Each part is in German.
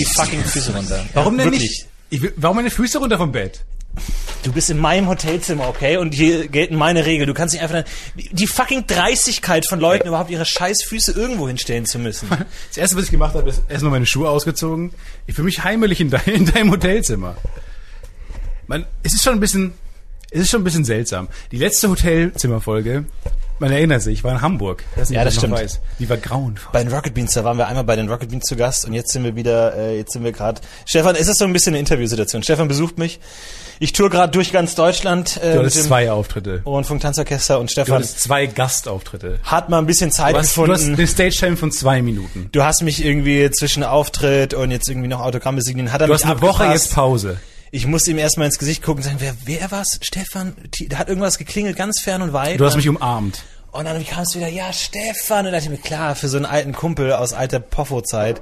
die fucking Füße runter. Warum denn wirklich. nicht? Ich will, warum meine Füße runter vom Bett? Du bist in meinem Hotelzimmer, okay? Und hier gelten meine Regeln. Du kannst nicht einfach die, die fucking Dreistigkeit von Leuten überhaupt ihre scheiß Füße irgendwo hinstellen zu müssen. Das erste, was ich gemacht habe, ist erstmal meine Schuhe ausgezogen. Ich fühle mich heimelig in, dein, in deinem Hotelzimmer. Man, es ist schon ein bisschen, es ist schon ein bisschen seltsam. Die letzte Hotelzimmerfolge, man erinnert sich, war in Hamburg. Ich weiß nicht, Ja, das du stimmt. weißt. Die war grauenvoll. Bei den Rocket Beans, da waren wir einmal bei den Rocket Beans zu Gast und jetzt sind wir wieder, äh, jetzt sind wir gerade. Stefan, ist das so ein bisschen eine Interviewsituation? Stefan besucht mich. Ich tour gerade durch ganz Deutschland äh, Du hattest zwei Auftritte. Rundfunk Tanzorchester und Du Stefan hattest zwei Gastauftritte. hat mal ein bisschen Zeit Du hast, du hast gefunden. eine Stage-Time von zwei Minuten. Du hast mich irgendwie zwischen Auftritt und jetzt irgendwie noch Autogramme signieren. Hat er Du mich hast eine Woche jetzt Pause. Ich musste ihm erstmal ins Gesicht gucken und sagen, wer, wer war's? Stefan? Da hat irgendwas geklingelt, ganz fern und weit. Du hast Und- mich umarmt. Und dann kam es wieder, ja, Stefan. Und dann dachte ich mir, klar, für so einen alten Kumpel aus alter Poffo-Zeit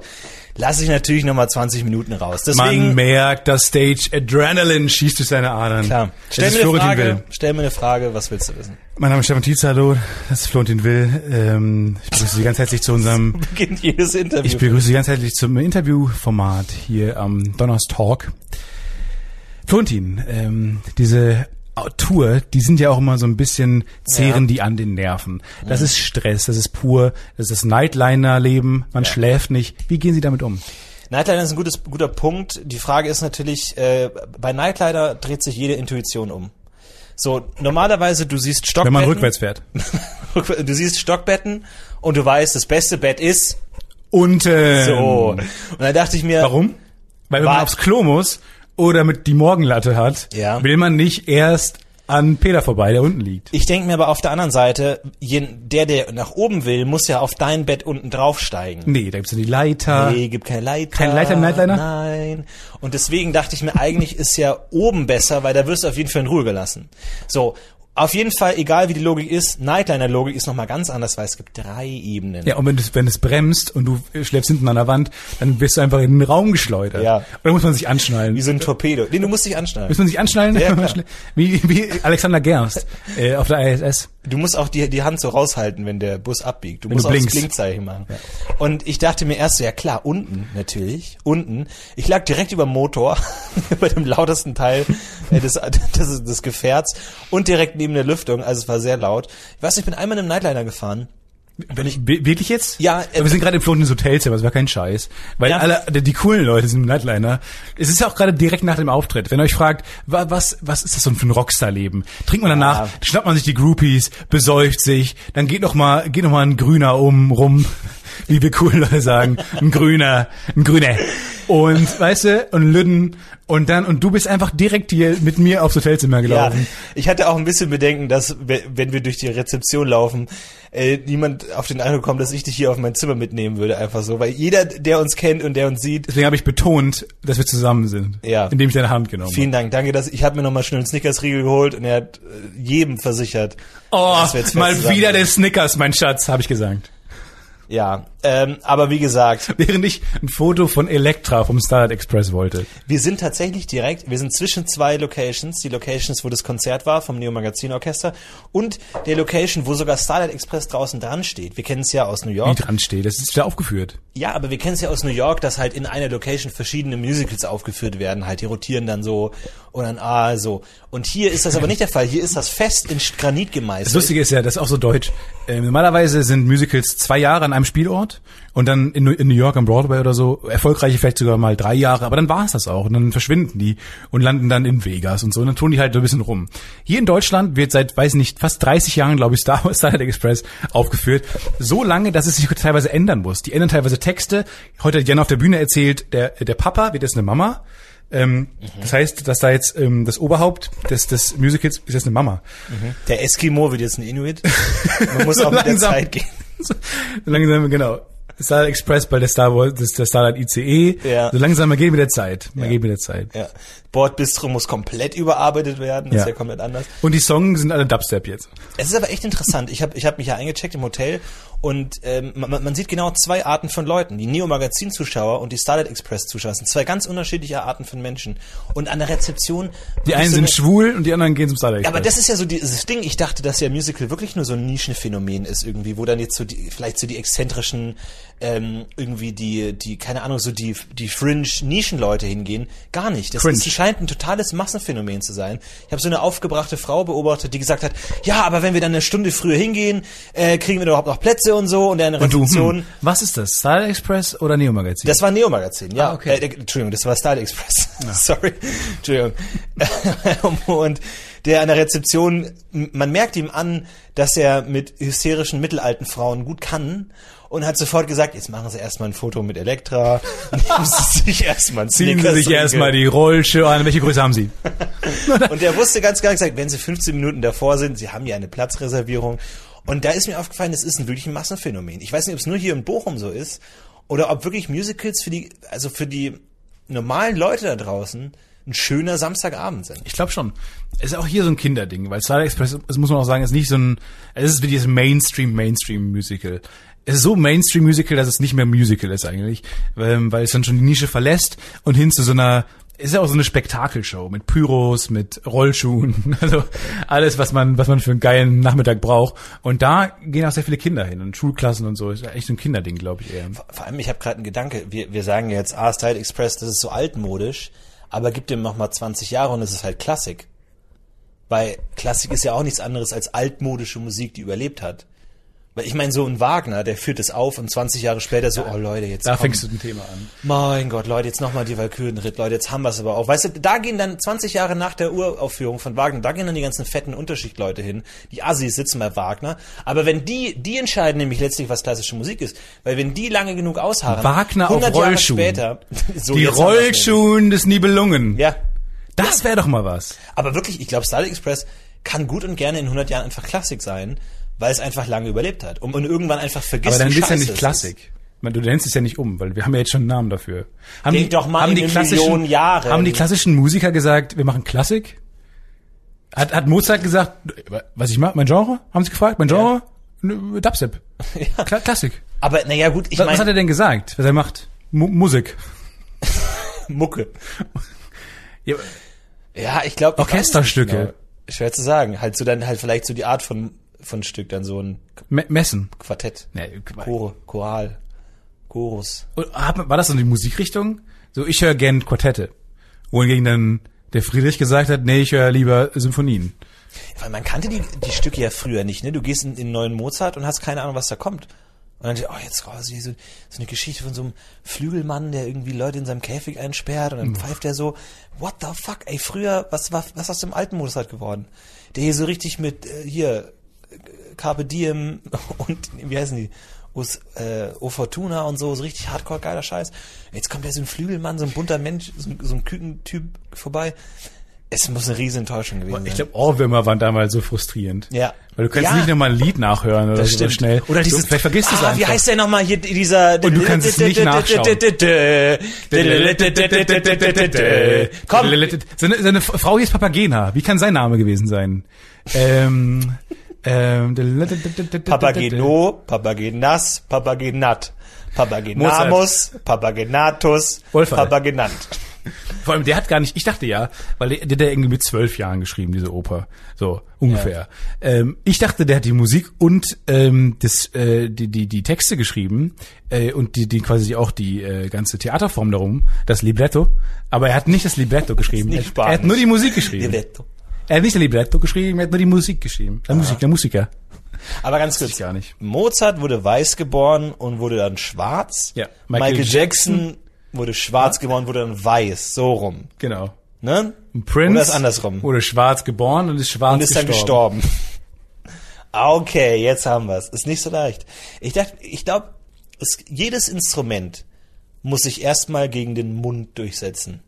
lasse ich natürlich nochmal 20 Minuten raus. Deswegen, Man merkt, das Stage Adrenaline schießt durch seine Adern. klar, stell mir, eine Florentin Frage, Will. stell mir eine Frage, was willst du wissen? Mein Name ist Stefan Tietz, hallo. Das ist Florentin Will. Ähm, ich begrüße Sie ganz herzlich zu unserem, Beginnt jedes Interview. ich begrüße Sie ganz herzlich zum Interviewformat hier am Donnerstalk. Florentin, ähm, diese Tour, die sind ja auch immer so ein bisschen, zehren Ja. die an den Nerven. Das ist Stress, das ist pur, das ist Nightliner-Leben, man schläft nicht. Wie gehen Sie damit um? Nightliner ist ein gutes, guter Punkt. Die Frage ist natürlich, äh, bei Nightliner dreht sich jede Intuition um. So, normalerweise, du siehst Wenn Stockbetten. man rückwärts fährt. Du siehst Stockbetten und du weißt, das beste Bett ist ähm, so. Und dann dachte ich mir, Warum? Weil wenn man aufs Klo muss oder mit die Morgenlatte hat, Ja. will man nicht erst an Peter vorbei, der unten liegt. Ich denke mir aber auf der anderen Seite, der, der nach oben will, muss ja auf dein Bett unten draufsteigen. Nee, da gibt's ja die Leiter. Nee, gibt keine Leiter. Keine Leiter im Nightliner? Nein. Und deswegen dachte ich mir, eigentlich ist ja oben besser, weil da wirst du auf jeden Fall in Ruhe gelassen. So, auf jeden Fall, egal wie die Logik ist, Nightliner-Logik ist nochmal ganz anders, weil es gibt drei Ebenen. Ja, und wenn es, wenn es bremst und du schläfst hinten an der Wand, dann wirst du einfach in den Raum geschleudert. Ja. Und dann muss man sich anschnallen. Wie so ein Torpedo. Nee, du musst dich anschnallen. muss man sich anschnallen? Ja, wie, wie Alexander Gerst äh, auf der ISS. Du musst auch die, die Hand so raushalten, wenn der Bus abbiegt. Du Wenn musst du auch das. Blinkzeichen machen. Und ich dachte mir erst so, ja klar, unten natürlich, unten. Ich lag direkt über dem Motor, über dem lautesten Teil äh, des, des, des Gefährts und direkt neben der Lüftung, also es war sehr laut. Ich weiß nicht, ich bin einmal in einem Nightliner gefahren. Wenn ich, wirklich jetzt? Ja, äh, wir sind gerade im Flottendes Hotelzimmer, das war kein Scheiß. Weil Ja. alle, die, die coolen Leute sind im Nightliner. Es ist ja auch gerade direkt nach dem Auftritt. Wenn ihr euch fragt, wa, was, was ist das so für ein Rockstar-Leben? Trinkt man danach, Ja. schnappt man sich die Groupies, besäuft sich, dann geht noch mal, geht noch mal ein Grüner um, rum, wie wir coolen Leute sagen. Ein Grüner, ein Grüner. Und, weißt du, und Lüden, und dann, und du bist einfach direkt hier mit mir aufs Hotelzimmer Ja, gelaufen. ich hatte auch ein bisschen Bedenken, dass we- wenn wir durch die Rezeption laufen, äh, niemand auf den Eindruck kommt, dass ich dich hier auf mein Zimmer mitnehmen würde, einfach so, weil jeder, der uns kennt und der uns sieht, Deswegen habe ich betont, dass wir zusammen sind. Ja. Indem ich deine Hand genommen habe. vielen Dank, danke, dass ich habe mir nochmal schnell einen Snickers-Riegel geholt und er hat äh, jedem versichert. Oh, mal wieder der Snickers, mein Schatz, habe ich gesagt. Ja, ähm, aber wie gesagt, Während ich ein Foto von Elektra vom Starlight Express wollte. wir sind tatsächlich direkt, wir sind zwischen zwei Locations, die Locations, wo das Konzert war vom Neo Magazin Orchester und der Location, wo sogar Starlight Express draußen dran steht. Wir kennen es ja aus New Wie York. dran steht, das ist wieder aufgeführt. Ja, aber wir kennen es ja aus New York, dass halt in einer Location verschiedene Musicals aufgeführt werden. Halt, die rotieren dann so und dann ah so. Und hier ist das aber nicht der Fall. Hier ist das fest in Granit gemeißelt. Das Lustige ist ja, das ist auch so deutsch. Ähm, normalerweise sind Musicals zwei Jahre an einem Spielort und dann in, New- in New York am Broadway oder so, erfolgreiche vielleicht sogar mal drei Jahre, aber dann war es das auch. Und dann verschwinden die und landen dann in Vegas und so. Und dann tun die halt so ein bisschen rum. Hier in Deutschland wird seit, weiß nicht, fast 30 Jahren, glaube ich, Star Wars Starlight Express aufgeführt. So lange, dass es sich teilweise ändern muss. Die ändern teilweise Texte. Heute hat Jan auf der Bühne erzählt, der, der Papa wird jetzt eine Mama. Ähm, Das heißt, dass da jetzt ähm, das Oberhaupt des, des Musicals ist jetzt eine Mama. Der Eskimo wird jetzt ein Inuit. Man muss auch mit der langsam. Zeit gehen. So langsam, genau. Starlight Express bei der Star Wars, das der Starlight ICE. Ja. So langsam, man geht mit der Zeit. Man geht mit der Zeit. Ja. Bordbistro muss komplett überarbeitet werden. Das Ja. ist ja komplett anders. Und die Songs sind alle Dubstep jetzt. Es ist aber echt interessant. Ich habe ich hab mich ja eingecheckt im Hotel und ähm, man, man sieht genau zwei Arten von Leuten. Die Neo-Magazin-Zuschauer und die Starlight Express-Zuschauer. Sind zwei ganz unterschiedliche Arten von Menschen. Und an der Rezeption... Die einen so sind schwul und die anderen gehen zum Starlight Express. aber das ist ja so dieses Ding. Ich dachte, dass ja Musical wirklich nur so ein Nischenphänomen ist irgendwie, wo dann jetzt so die, vielleicht so die exzentrischen ähm, irgendwie die, die, keine Ahnung, so die, die Fringe-Nischenleute hingehen. Gar nicht. Das ist, scheint ein totales Massenphänomen zu sein. Ich habe so eine aufgebrachte Frau beobachtet, die gesagt hat, ja, aber wenn wir dann eine Stunde früher hingehen, äh, kriegen wir überhaupt noch Plätze und so und dann Rezeption. hm, was ist das? Style Express oder Neo Magazin? Das war Neo Magazin, ja. Ah, okay. äh, Entschuldigung, das war Style Express. Sorry. Entschuldigung. und der an der Rezeption, man merkt ihm an, dass er mit hysterischen mittelalten Frauen gut kann und hat sofort gesagt, jetzt machen Sie erstmal ein Foto mit Elektra, nehmen Sie sich erstmal ein Ziehen Sie sich erstmal die Rollschuhe an. Welche Größe haben Sie? Und er wusste ganz klar gesagt, wenn Sie 15 Minuten davor sind, Sie haben ja eine Platzreservierung. Und da ist mir aufgefallen, es ist ein wirklich ein Massenphänomen. Ich weiß nicht, ob es nur hier in Bochum so ist oder ob wirklich Musicals für die, also für die normalen Leute da draußen ein schöner Samstagabend sind. Ich glaube schon. Es ist auch hier so ein Kinderding, weil Starlight Express, das muss man auch sagen, ist nicht so ein, es ist wie dieses Mainstream, Mainstream-Musical. Es ist so Mainstream-Musical, dass es nicht mehr Musical ist eigentlich, ähm, weil es dann schon die Nische verlässt und hin zu so einer, ist ja auch so eine Spektakelshow mit Pyros, mit Rollschuhen, also alles, was man, was man für einen geilen Nachmittag braucht. Und da gehen auch sehr viele Kinder hin und Schulklassen und so. Ist echt so ein Kinderding, glaube ich eher. Vor allem, ich habe gerade einen Gedanke, wir, wir sagen jetzt, ah, Style Express, das ist so altmodisch, aber gib dem noch mal 20 Jahre und es ist halt Klassik. Weil Klassik ist ja auch nichts anderes als altmodische Musik, die überlebt hat. Weil ich meine, so ein Wagner, der führt es auf und 20 Jahre später so, oh Leute, jetzt Da komm. fängst du ein Thema an. Mein Gott, Leute, jetzt nochmal die Walkürenritt, Leute, jetzt haben wir es aber auch. Weißt du, da gehen dann 20 Jahre nach der Uraufführung von Wagner, da gehen dann die ganzen fetten Unterschichtleute hin. Die Assis sitzen bei Wagner. Aber wenn die, die entscheiden nämlich letztlich, was klassische Musik ist. Weil wenn die lange genug ausharren, Wagner auf 100 Jahre Rollschuhen. später, so Die. Rollschuhen des Nibelungen. Ja. Das wäre doch mal was. Aber wirklich, ich glaube, Starlight Express kann gut und gerne in 100 Jahren einfach Klassik sein, weil es einfach lange überlebt hat. Und, und irgendwann einfach vergisst, Aber dann ist ja nicht. Klassik. Meine, Du nennst es ja nicht um, weil wir haben ja jetzt schon einen Namen dafür. Haben Denk doch mal haben in die eine klassischen, Million Jahren. Haben die klassischen Musiker gesagt, wir machen Klassik? Hat, hat Mozart gesagt, was ich mache, mein Genre? Haben sie gefragt, mein Genre? Nö, Dubstep. Kla Klassik. Aber naja, gut, ich Was, was hat meine, er denn gesagt, was er macht? Mu Musik. Mucke. Ja, Ja, ich glaube. Orchesterstücke. Schwer zu sagen. Halt so dann halt vielleicht so die Art von von Stück, dann so ein Me Messen. Quartett, Nee, Chor, Choral, Chorus. Und hat- War das so die Musikrichtung? So, ich höre gern Quartette. Wohingegen dann der Friedrich gesagt hat, nee, ich höre lieber Symphonien. Weil man kannte die die Stücke ja früher nicht, ne? Du gehst in, in einen neuen Mozart und hast keine Ahnung, was da kommt. Und dann denkst du, oh, jetzt quasi so, so eine Geschichte von so einem Flügelmann, der irgendwie Leute in seinem Käfig einsperrt und dann pfeift er so, what the fuck, ey, früher, was war, was aus dem alten Mozart geworden? Der hier so richtig mit, äh, hier, Carpe Diem und, wie heißen die, Us, äh, O Fortuna und so, so richtig hardcore geiler Scheiß. Jetzt kommt ja so ein Flügelmann, so ein bunter Mensch, so, ein- so ein Kükentyp vorbei. Es muss eine riesen Enttäuschung gewesen sein. Ich glaube, Ohrwürmer waren damals so frustrierend. Ja. Weil du kannst Ja. nicht nochmal ein Lied nachhören oder Das so schnell. Oder dieses, du, vielleicht vergisst du es ah, einfach. Wie heißt der nochmal hier, dieser... Und du kannst es nicht nachschauen. Komm, Seine, seine Frau hieß Papagena. Wie kann sein Name gewesen sein? Ähm, Papageno, Papagenas, Papagenat, Papagenamus, Papagenatus. Papagenant. Vor allem, der hat gar nicht, ich dachte ja, weil der, der irgendwie mit zwölf Jahren geschrieben, diese Oper. So, ungefähr. Ähm, ich dachte, der hat die Musik und ähm, das, äh, die, die, die Texte geschrieben äh, und die, die quasi auch die äh, ganze Theaterform darum, das Libretto. Aber er hat nicht das Libretto geschrieben. Er, er hat nur die Musik geschrieben. Libretto. Er hat nicht das Libretto geschrieben, er hat nur die Musik geschrieben. Der Musik, der Musiker. Aber ganz kurz, gar nicht. Mozart wurde weiß geboren und wurde dann schwarz. Ja. Michael, Michael Jackson wurde schwarz geboren, wurde dann weiß, so rum. Genau. Ne? Und Prince Oder ist andersrum. wurde schwarz geboren und ist schwarz und ist dann gestorben. gestorben. Okay, jetzt haben wir's. Ist nicht so leicht. Ich dachte, ich glaube, jedes Instrument muss sich erstmal gegen den Mund durchsetzen.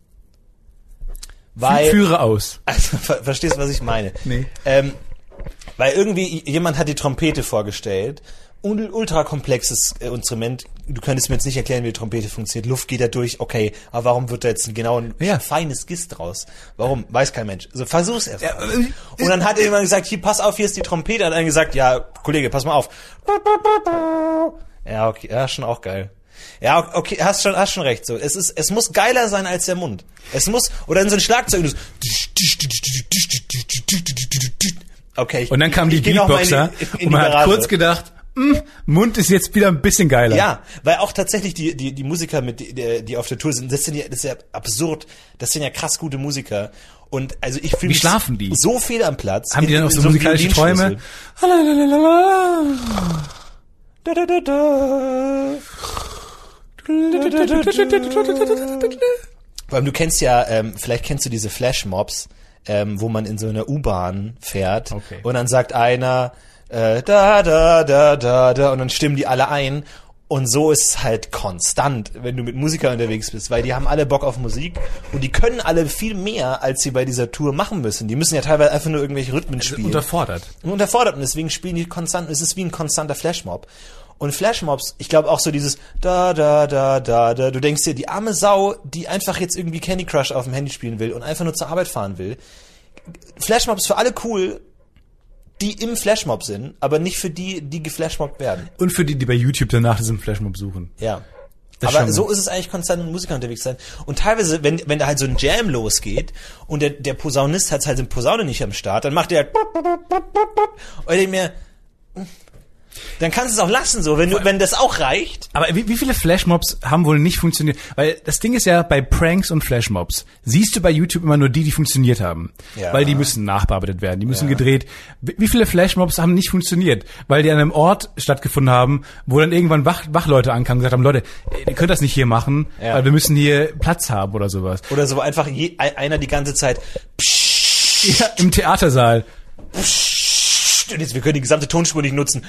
Weil, Führe aus. also, ver verstehst du, was ich meine? Nee. Ähm, weil irgendwie jemand hat die Trompete vorgestellt. Ultra komplexes äh, Instrument. Du könntest mir jetzt nicht erklären, wie die Trompete funktioniert. Luft geht da durch, okay. Aber warum wird da jetzt ein genau ein Ja. feines Gist draus? Warum? Weiß kein Mensch. So, versuch's erst. Ja, äh, Und dann hat jemand gesagt, hier, pass auf, hier ist die Trompete. Hat einer gesagt, ja, Kollege, pass mal auf. Ja, okay, ja, schon auch geil. Ja, okay, hast schon, hast schon recht. So, es ist, es muss geiler sein als der Mund. Es muss oder in so ein Schlagzeug. so- Okay. Ich, Und dann kamen die in Beatboxer die- in und man hat kurz gedacht, Mund ist jetzt wieder ein bisschen geiler. Ja, weil auch tatsächlich die, die, die Musiker, mit die, die auf der Tour sind, das sind ja, das ist ja absurd. Das sind ja krass gute Musiker. Und also ich fühle mich schlafen die? so viel am Platz. Haben die dann auch so einem musikalische Träume? Violinschlüssel. Da, da, da, da. Vor allem, du kennst ja, ähm, vielleicht kennst du diese Flashmobs, ähm, wo man in so einer U-Bahn fährt Okay. und dann sagt einer äh, da, da, da, da, da und dann stimmen die alle ein. Und so ist es halt konstant, wenn du mit Musikern unterwegs bist, weil die haben alle Bock auf Musik und die können alle viel mehr, als sie bei dieser Tour machen müssen. Die müssen ja teilweise einfach nur irgendwelche Rhythmen spielen Unterfordert. und unterfordert und deswegen spielen die konstant, es ist wie ein konstanter Flashmob. Und Flashmobs, ich glaube auch so dieses da, da, da, da, da, du denkst dir, die arme Sau, die einfach jetzt irgendwie Candy Crush auf dem Handy spielen will und einfach nur zur Arbeit fahren will. Flashmobs für alle cool, die im Flashmob sind, aber nicht für die, die geflashmobbt werden. Und für die, die bei YouTube danach diesen Flashmob suchen. Ja. Das aber so ist es eigentlich konstant mit Musikern unterwegs sein. Und teilweise, wenn, wenn da halt so ein Jam losgeht und der, der Posaunist hat halt seine Posaune nicht am Start, dann macht der und ich mir, dann kannst du es auch lassen so, wenn du, wenn das auch reicht. Aber wie, wie viele Flashmobs haben wohl nicht funktioniert? Weil das Ding ist ja, bei Pranks und Flashmobs siehst du bei YouTube immer nur die, die funktioniert haben. Ja. Weil die müssen nachbearbeitet werden, die müssen Ja. gedreht. Wie wie viele Flashmobs haben nicht funktioniert? Weil die an einem Ort stattgefunden haben, wo dann irgendwann Wach, Wachleute ankamen und gesagt haben, Leute, ihr könnt das nicht hier machen, Ja. weil wir müssen hier Platz haben oder sowas. Oder so einfach je, einer die ganze Zeit Ja, Im Theatersaal. und jetzt, wir können die gesamte Tonspur nicht nutzen.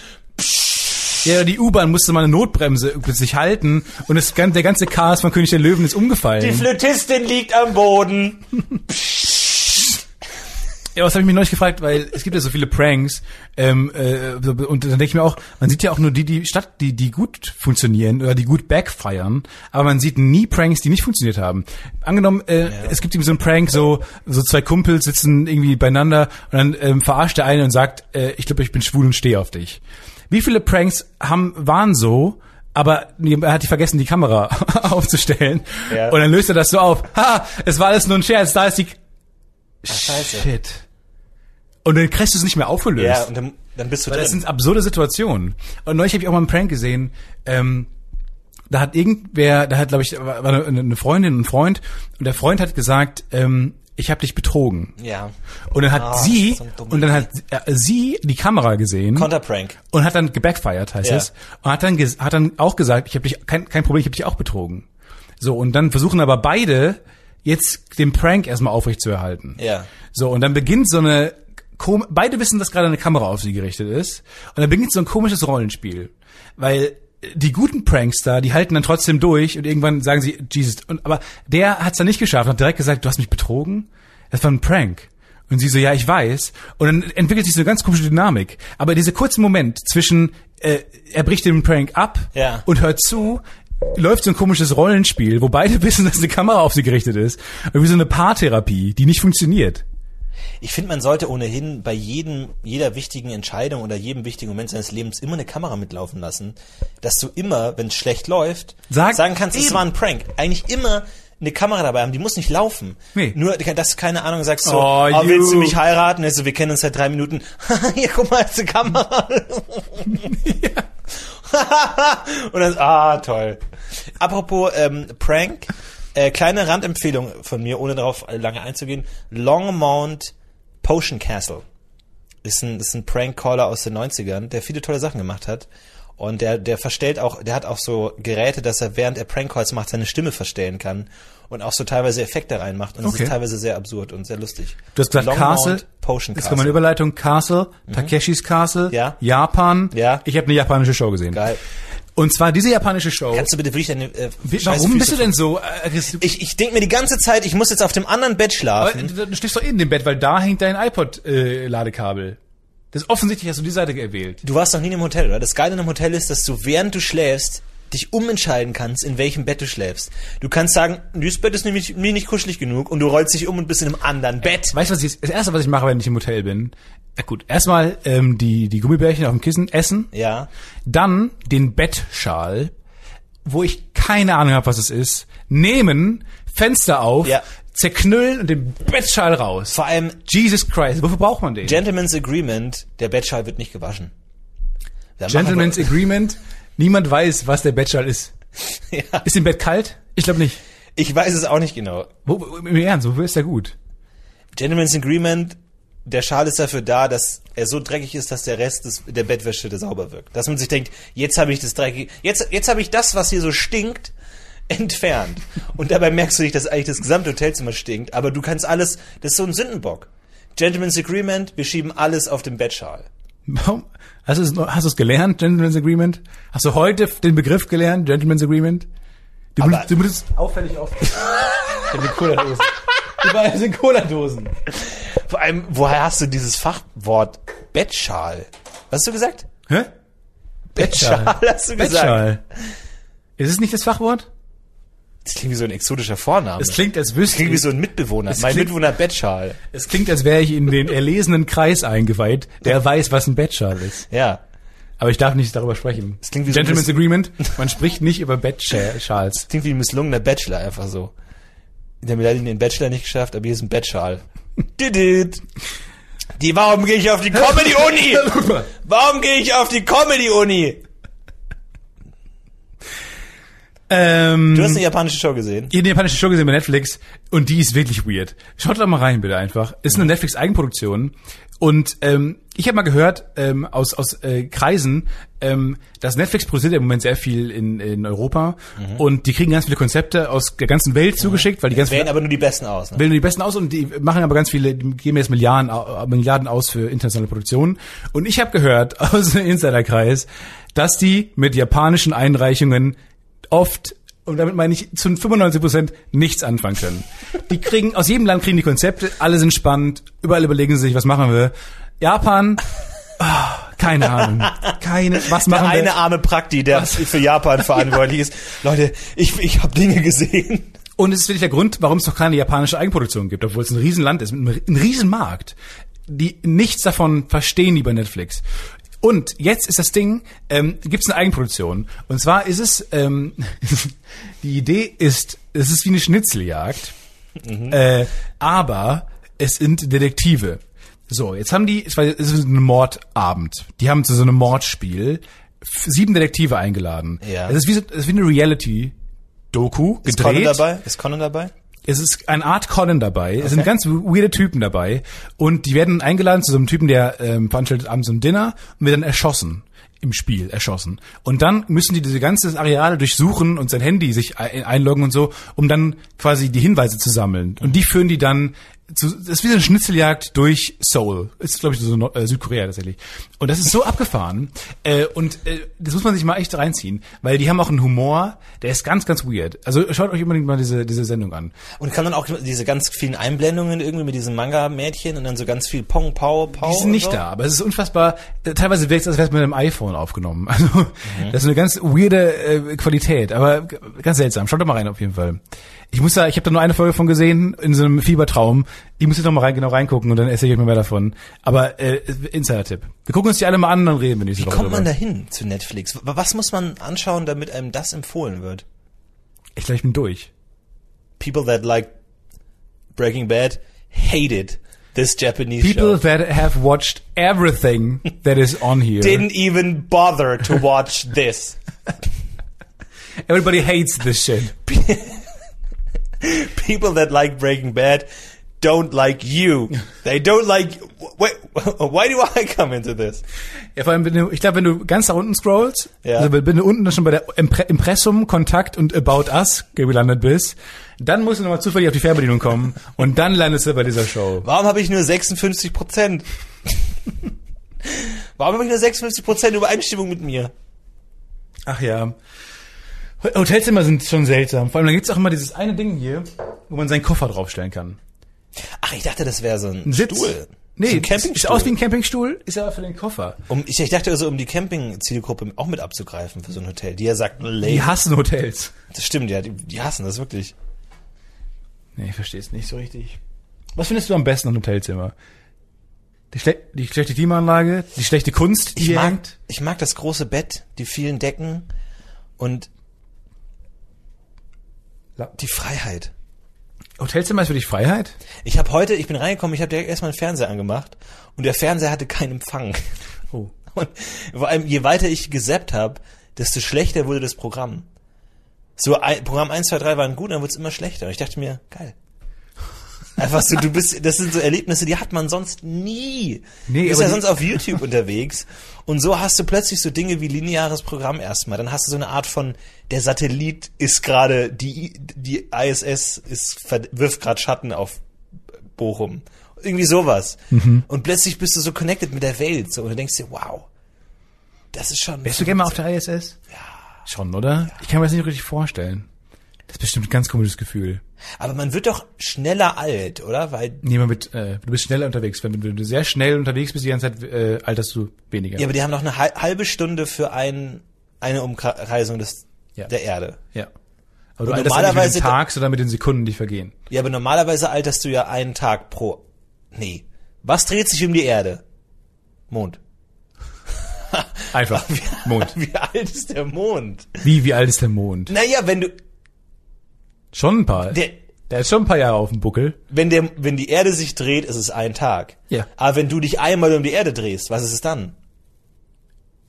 Ja, die U-Bahn musste mal eine Notbremse sich halten und gan- der ganze Chaos von König der Löwen ist umgefallen. Die Flötistin liegt am Boden. Ja, was habe ich mich neulich gefragt, weil es gibt ja so viele Pranks ähm, äh, und dann denke ich mir auch, man sieht ja auch nur die, die statt die die gut funktionieren oder die gut backfiren, aber man sieht nie Pranks, die nicht funktioniert haben. Angenommen, äh, es gibt eben so einen Prank, so so zwei Kumpels sitzen irgendwie beieinander und dann ähm, verarscht der eine und sagt, äh, ich glaube, ich bin schwul und stehe auf dich. Wie viele Pranks haben waren so? Aber er hat die vergessen, die Kamera aufzustellen. Ja. Und dann löst er das so auf. Ha, es war alles nur ein Scherz. Da ist die scheiße. Shit. Und dann kriegst du es nicht mehr aufgelöst. Ja, und dann, dann bist du Weil das drin. sind absurde Situationen. Und neulich habe ich auch mal einen Prank gesehen. Ähm, da hat irgendwer, da hat, glaube ich, war eine, eine Freundin und ein Freund. Und der Freund hat gesagt, ähm, ich habe dich betrogen. Ja. Und dann hat Ah, sie, so und dann hat äh, sie die Kamera gesehen Konterprank. und hat dann gebackfired, heißt Ja. es. Und hat dann, hat dann auch gesagt, ich habe dich, kein, kein Problem, ich habe dich auch betrogen. So, und dann versuchen aber beide jetzt den Prank erstmal aufrechtzuerhalten. Ja. So, und dann beginnt so eine, beide wissen, dass gerade eine Kamera auf sie gerichtet ist. Und dann beginnt so ein komisches Rollenspiel. Weil die guten Prankster, die halten dann trotzdem durch und irgendwann sagen sie, Jesus, und, aber der hat's dann nicht geschafft und hat direkt gesagt, du hast mich betrogen? Das war ein Prank. Und sie so, ja, ich weiß. Und dann entwickelt sich so eine ganz komische Dynamik. Aber dieser kurze Moment zwischen, äh, er bricht den Prank ab Ja. und hört zu, läuft so ein komisches Rollenspiel, wo beide wissen, dass eine Kamera auf sie gerichtet ist. Irgendwie so eine Paartherapie, die nicht funktioniert. Ich finde, man sollte ohnehin bei jedem, jeder wichtigen Entscheidung oder jedem wichtigen Moment seines Lebens immer eine Kamera mitlaufen lassen, dass du immer, wenn es schlecht läuft, Sag- sagen kannst, es eben. war ein Prank. Eigentlich immer eine Kamera dabei haben, die muss nicht laufen. Nee. Nur, dass du keine Ahnung sagst so, Oh, oh, willst du mich heiraten? Also, wir kennen uns seit drei Minuten. Hier, guck mal, ist eine Kamera. Und dann, ah, toll. Apropos ähm, Prank, äh, kleine Randempfehlung von mir, ohne darauf lange einzugehen. Longmount Potion Castle ist ein, ist ein Prank-Caller aus den 90ern, der viele tolle Sachen gemacht hat. Und der, der verstellt auch, der hat auch so Geräte, dass er während er Prank-Calls macht, seine Stimme verstellen kann. Und auch so teilweise Effekte reinmacht. Und es Okay. ist teilweise sehr absurd und sehr lustig. Du hast gesagt Longmount Castle. Potion Jetzt Castle. kommt meine Überleitung. Castle, Takeshis Castle, Ja. Japan. Ja. Ich habe eine japanische Show gesehen. Geil. Und zwar diese japanische Show. Kannst du bitte wirklich deine äh, Warum bist du denn so äh? Ich, ich denke mir die ganze Zeit, ich muss jetzt auf dem anderen Bett Aber schlafen. du, du stehst doch in dem Bett, weil da hängt dein iPod-Ladekabel. das ist offensichtlich, hast du die Seite gewählt. Du warst noch nie in einem Hotel, oder? Das Geile in einem Hotel ist, dass du während du schläfst, dich umentscheiden kannst, in welchem Bett du schläfst. Du kannst sagen, dieses Bett ist nämlich mir nicht kuschelig genug und du rollst dich um und bist in einem anderen Bett. Weißt du, was ich, das erste, was ich mache, wenn ich im Hotel bin? Ja, gut, erstmal ähm, die, die Gummibärchen auf dem Kissen essen, Ja. dann den Bettschal, wo ich keine Ahnung habe, was es ist, nehmen, Fenster auf, Ja. zerknüllen und den Bettschal raus. Vor allem Jesus Christ, wofür braucht man den? Gentleman's Agreement, der Bettschal wird nicht gewaschen. Gentleman's Agreement. Niemand weiß, was der Bettschal ist. ja. Ist im Bett kalt? Ich glaube nicht. Ich weiß es auch nicht genau. Wo, wo, Im Ernst, wofür ist der gut? Gentleman's Agreement, der Schal ist dafür da, dass er so dreckig ist, dass der Rest des, der Bettwäsche sauber wirkt. Dass man sich denkt, jetzt habe ich das dreckig, jetzt, jetzt habe ich das, was hier so stinkt, entfernt. Und dabei merkst du nicht, dass eigentlich das gesamte Hotelzimmer stinkt, aber du kannst alles, das ist so ein Sündenbock. Gentleman's Agreement, wir schieben alles auf den Bettschal. Warum? Hast du es, hast du es gelernt, Gentleman's Agreement? Hast du heute den Begriff gelernt, Gentleman's Agreement? Du, benutzt- du benutzt auffällig oft. Die Cola-Dosen. Überall sind Cola-Dosen. Vor allem, woher hast du dieses Fachwort Bettschal? Was hast du gesagt? Hä? Bettschal, hast du gesagt. Bettschal. Ist es nicht das Fachwort? Das klingt wie so ein exotischer Vorname. Es klingt, als wüsste klingt wie so ein Mitbewohner. Es mein klingt- Mitbewohner hat Bettschal. Es klingt, als wäre ich in den erlesenen Kreis eingeweiht, der weiß, was ein Bettschal ist. Ja. Aber ich darf nicht darüber sprechen. Es klingt wie so Gentleman's Miss- Agreement. Man spricht nicht über Bettschals. Klingt wie ein misslungener Bachelor einfach so. Der hat leider den Bachelor nicht geschafft, aber hier ist ein Bettschal. Die, warum gehe ich auf die Comedy-Uni? Warum gehe ich auf die Comedy-Uni? Ähm, Du hast eine japanische Show gesehen? Ich habe die japanische Show gesehen bei Netflix und die ist wirklich weird. Schaut da mal rein, bitte einfach. Ist eine Netflix-Eigenproduktion. Und ähm, ich habe mal gehört ähm, aus, aus äh, Kreisen, ähm, dass Netflix produziert im Moment sehr viel in, in Europa und die kriegen ganz viele Konzepte aus der ganzen Welt zugeschickt, weil die ganz Wählen viele aber nur die Besten aus. Ne? wählen die besten aus und die machen aber ganz viele, die geben jetzt Milliarden, Milliarden aus für internationale Produktionen. Und ich habe gehört aus dem Insiderkreis, dass die mit japanischen Einreichungen oft und damit meine ich zu 95 Prozent nichts anfangen können. Die kriegen, aus jedem Land kriegen die Konzepte, alle sind spannend, überall überlegen sie sich, was machen wir. Japan, ah, keine Ahnung. Keine, was Der machen wir? eine arme Prakti, der für Japan verantwortlich ist. Leute, ich, ich habe Dinge gesehen. Und es ist wirklich der Grund, warum es noch keine japanische Eigenproduktion gibt, obwohl es ein Riesenland ist, einem Riesenmarkt. Die nichts davon verstehen, die bei Netflix. Und jetzt ist das Ding, ähm, gibt es eine Eigenproduktion. Und zwar ist es, ähm, die Idee ist, es ist wie eine Schnitzeljagd, äh, aber es sind Detektive. So, jetzt haben die, es war es ist ein Mordabend. Die haben zu so einem Mordspiel sieben Detektive eingeladen. Ja. Es ist wie, so, es ist wie eine Reality-Doku Ist Conan gedreht. dabei? Ist Conan dabei? Es ist eine Art Conan dabei. Es sind ganz weirde Typen dabei. Und die werden eingeladen zu so einem Typen, der ähm, veranstaltet abends ein Dinner und wird dann erschossen. Im Spiel erschossen. Und dann müssen die diese ganze Areale durchsuchen und sein Handy sich ein- einloggen und so, um dann quasi die Hinweise zu sammeln. Und die führen die dann zu, das ist wie so eine Schnitzeljagd durch Seoul. Ist, glaube ich, so Nord äh, Südkorea tatsächlich. Und das ist so abgefahren. Äh, und äh, das muss man sich mal echt reinziehen, weil die haben auch einen Humor, der ist ganz, ganz weird. Also schaut euch unbedingt mal diese, diese Sendung an. Und kann dann auch diese ganz vielen Einblendungen irgendwie mit diesem Manga-Mädchen und dann so ganz viel Pong, Pau, Pau. Die sind nicht so? da, aber es ist unfassbar. äh, Teilweise wirkt es, als wäre es mit einem iPhone aufgenommen. Also Mhm. das ist eine ganz weirde äh, Qualität, aber ganz seltsam. Schaut doch mal rein auf jeden Fall. Ich muss da, ich habe da nur eine Folge von gesehen in so einem Fiebertraum. Ich muss jetzt noch mal rein, genau reingucken und dann erzähle ich euch mal mehr davon. Aber äh, Insider-Tipp. Wir gucken uns die alle mal an und reden wir nächste Wie Woche kommt man drüber. da hin zu Netflix? Was muss man anschauen, damit einem das empfohlen wird? Ich glaube, ich bin durch. People that like Breaking Bad hated this Japanese People show. that have watched everything that is on here. Didn't even bother to watch this. Everybody hates this shit. People that like Breaking Bad don't like you. They don't like. Wait, why do I come into this? Ja, vor allem, wenn du, ich glaube, wenn du ganz nach unten scrollst, Ja. also wenn du unten schon bei der Impre Impressum, Kontakt und About Us gelandet bist, dann musst du nochmal zufällig auf die Fernbedienung kommen und dann landest du bei dieser Show. Warum habe ich nur 56 Prozent? Warum habe ich nur 56 Prozent Übereinstimmung mit mir? Ach ja. Hotelzimmer sind schon seltsam. Vor allem, da gibt's auch immer dieses eine Ding hier, wo man seinen Koffer draufstellen kann. Ach, ich dachte, das wäre so ein, Ein Sitz. Stuhl. Nee, so ein sieht Campingstuhl. aus wie ein Campingstuhl, ist aber für den Koffer. um, ich, ich dachte also, um die Camping-Zielgruppe auch mit abzugreifen für so ein Hotel. Die ja sagt, Die lame. hassen Hotels. Das stimmt, ja, die, die hassen das wirklich. Nee, ich verstehe es nicht so richtig. Was findest du am besten am Hotelzimmer? Die, schle die schlechte Klimaanlage, die schlechte Kunst, die Ich mag, hängt? ich mag das große Bett, die vielen Decken und die Freiheit. Hotelzimmer ist für dich Freiheit? Ich habe heute, ich bin reingekommen, ich habe direkt erstmal einen Fernseher angemacht und der Fernseher hatte keinen Empfang. Oh. Und vor allem, je weiter ich gesappt habe, desto schlechter wurde das Programm. So, ein, Programm 1, 2, 3 waren gut, dann wurde es immer schlechter. Und ich dachte mir, geil. Einfach so, du bist, das sind so Erlebnisse, die hat man sonst nie. Nee, du bist ja sonst auf YouTube unterwegs. Und so hast du plötzlich so Dinge wie lineares Programm erstmal. Dann hast du so eine Art von, der Satellit ist gerade, die, die ISS ist, wirft gerade Schatten auf Bochum. Irgendwie sowas. Mhm. Und plötzlich bist du so connected mit der Welt. So, und du denkst dir, wow. Das ist schon. Wärst du gerne mal auf der ISS? Ja. Schon, oder? Ich kann mir das nicht richtig vorstellen. Das ist bestimmt ein ganz komisches Gefühl. Aber man wird doch schneller alt, oder? Weil, Niemand mit, äh, du bist schneller unterwegs. Wenn du, wenn du sehr schnell unterwegs bist, die ganze Zeit, äh, alterst du weniger. ja, aber die haben noch eine hal- halbe Stunde für ein, eine Umkreisung des, Ja. der Erde. ja. Aber du Und alterst ja nicht mit normalerweise- dem Tag, sondern mit den Sekunden, die vergehen. Ja, aber normalerweise alterst du ja einen Tag pro. Nee. Was dreht sich um die Erde? Mond. Einfach. Mond. Wie alt ist der Mond? Wie, wie alt ist der Mond? Naja, wenn du, Schon ein paar. der, der ist schon ein paar Jahre auf dem Buckel. wenn der, wenn die Erde sich dreht, ist es ein Tag. Ja. Aber wenn du dich einmal um die Erde drehst, was ist es dann?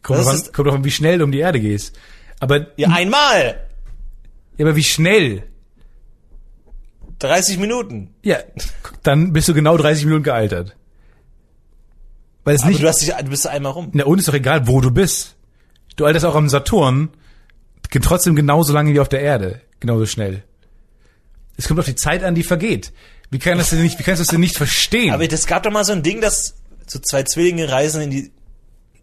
Kommt drauf, an, ist- kommt drauf an, wie schnell du um die Erde gehst. Aber, Ja, einmal! ja, aber wie schnell? 30 Minuten. Ja, dann bist du genau 30 Minuten gealtert. Weil es Aber nicht, du hast dich, du bist einmal rum. na und ist doch egal, wo du bist. Du alterst auch am Saturn trotzdem genauso lange wie auf der Erde. Genauso schnell. Es kommt auf die Zeit an, die vergeht. Wie kann das denn nicht, wie kannst du das denn nicht verstehen? Aber das gab doch mal so ein Ding, dass so zwei Zwillinge reisen in die,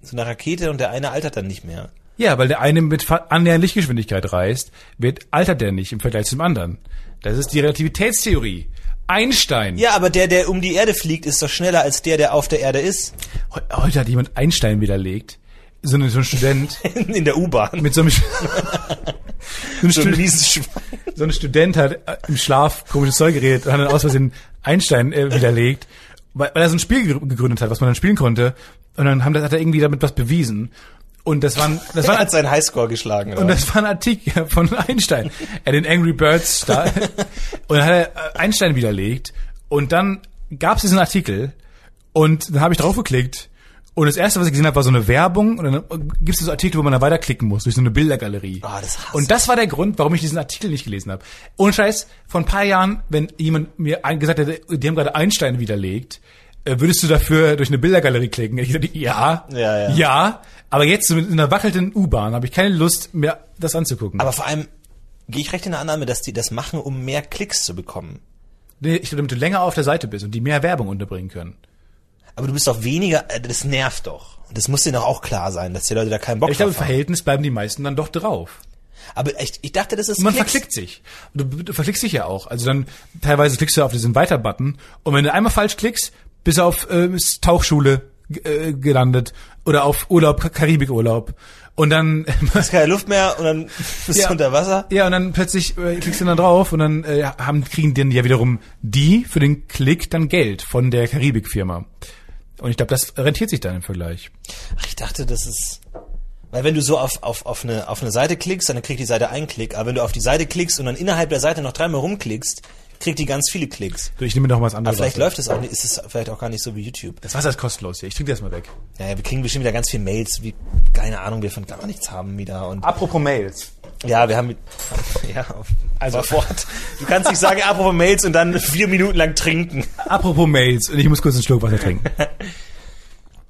so eine Rakete und der eine altert dann nicht mehr. ja, weil der eine mit annähernd Lichtgeschwindigkeit reist, wird, altert der nicht im Vergleich zum anderen. Das ist die Relativitätstheorie. Einstein. Ja, aber der, der um die Erde fliegt, ist doch schneller als der, der auf der Erde ist. Heu- Heute hat jemand Einstein widerlegt. So ein, so ein Student In der U-Bahn. mit so einem, so ein, So ein so ein Student hat äh, im Schlaf komisches Zeug geredet und hat dann aus Versehen Einstein äh, widerlegt, weil, weil er so ein Spiel gegr- gegründet hat, was man dann spielen konnte. Und dann haben, hat er irgendwie damit was bewiesen. Und das waren, das waren, hat seinen Highscore geschlagen. und Oder? das war ein Artikel von Einstein. Er den Angry Birds da. Und dann hat er äh, Einstein widerlegt. Und dann gab es diesen Artikel. Und dann habe ich draufgeklickt. Und das erste, was ich gesehen habe, war so eine Werbung. Und dann gibt es so Artikel, wo man da weiterklicken muss, durch so eine Bildergalerie. Ah, das und das war der Grund, warum ich diesen Artikel nicht gelesen habe. Ohne Scheiß, vor ein paar Jahren, wenn jemand mir gesagt hätte, die haben gerade Einstein widerlegt, äh, würdest du dafür durch eine Bildergalerie klicken? Ich gesagt, ja, Ja, ja. ja, aber jetzt mit einer wackelnden U-Bahn habe ich keine Lust, mir das anzugucken. Aber vor allem gehe ich recht in der Annahme, dass die das machen, um mehr Klicks zu bekommen. Nee, ich glaube, damit du länger auf der Seite bist und die mehr Werbung unterbringen können. Aber du bist doch weniger, äh, das nervt doch. Und das muss dir doch auch klar sein, dass die Leute da keinen Bock Ich glaube, im drauf haben. Verhältnis bleiben die meisten dann doch drauf. Aber echt, ich dachte, das ist Und man Klicks. verklickt sich. Du, du verklickst dich ja auch. Also dann teilweise klickst du auf diesen Weiter-Button und wenn du einmal falsch klickst, bist du auf äh, Tauchschule äh, gelandet oder auf Urlaub, Ka- Karibikurlaub. Und dann Hast keine Luft mehr und dann bist Ja. du unter Wasser. ja und dann plötzlich äh, klickst du dann drauf und dann äh, haben kriegen dann ja wiederum die für den Klick dann Geld von der Karibikfirma. Und ich glaube, das rentiert sich dann im Vergleich. Ach, ich dachte, das ist. Weil wenn du so auf, auf, auf, eine, auf eine Seite klickst, dann kriegt die Seite einen Klick. Aber wenn du auf die Seite klickst und dann innerhalb der Seite noch dreimal rumklickst, kriegt die ganz viele Klicks. Ich nehme noch was Aber anderes. vielleicht Wasser. läuft es auch nicht, ist es vielleicht auch gar nicht so wie YouTube. Das Wasser ist kostenlos hier. Ich trinke das mal weg. Naja, wir kriegen bestimmt wieder ganz viele Mails, wie, keine Ahnung, wir von gar nichts haben wieder. Und Apropos Mails. Ja, wir haben mit, ja, Also- fort. Du kannst nicht sagen, apropos Mails und dann vier Minuten lang trinken. Apropos Mails. Und ich muss kurz einen Schluck Wasser trinken.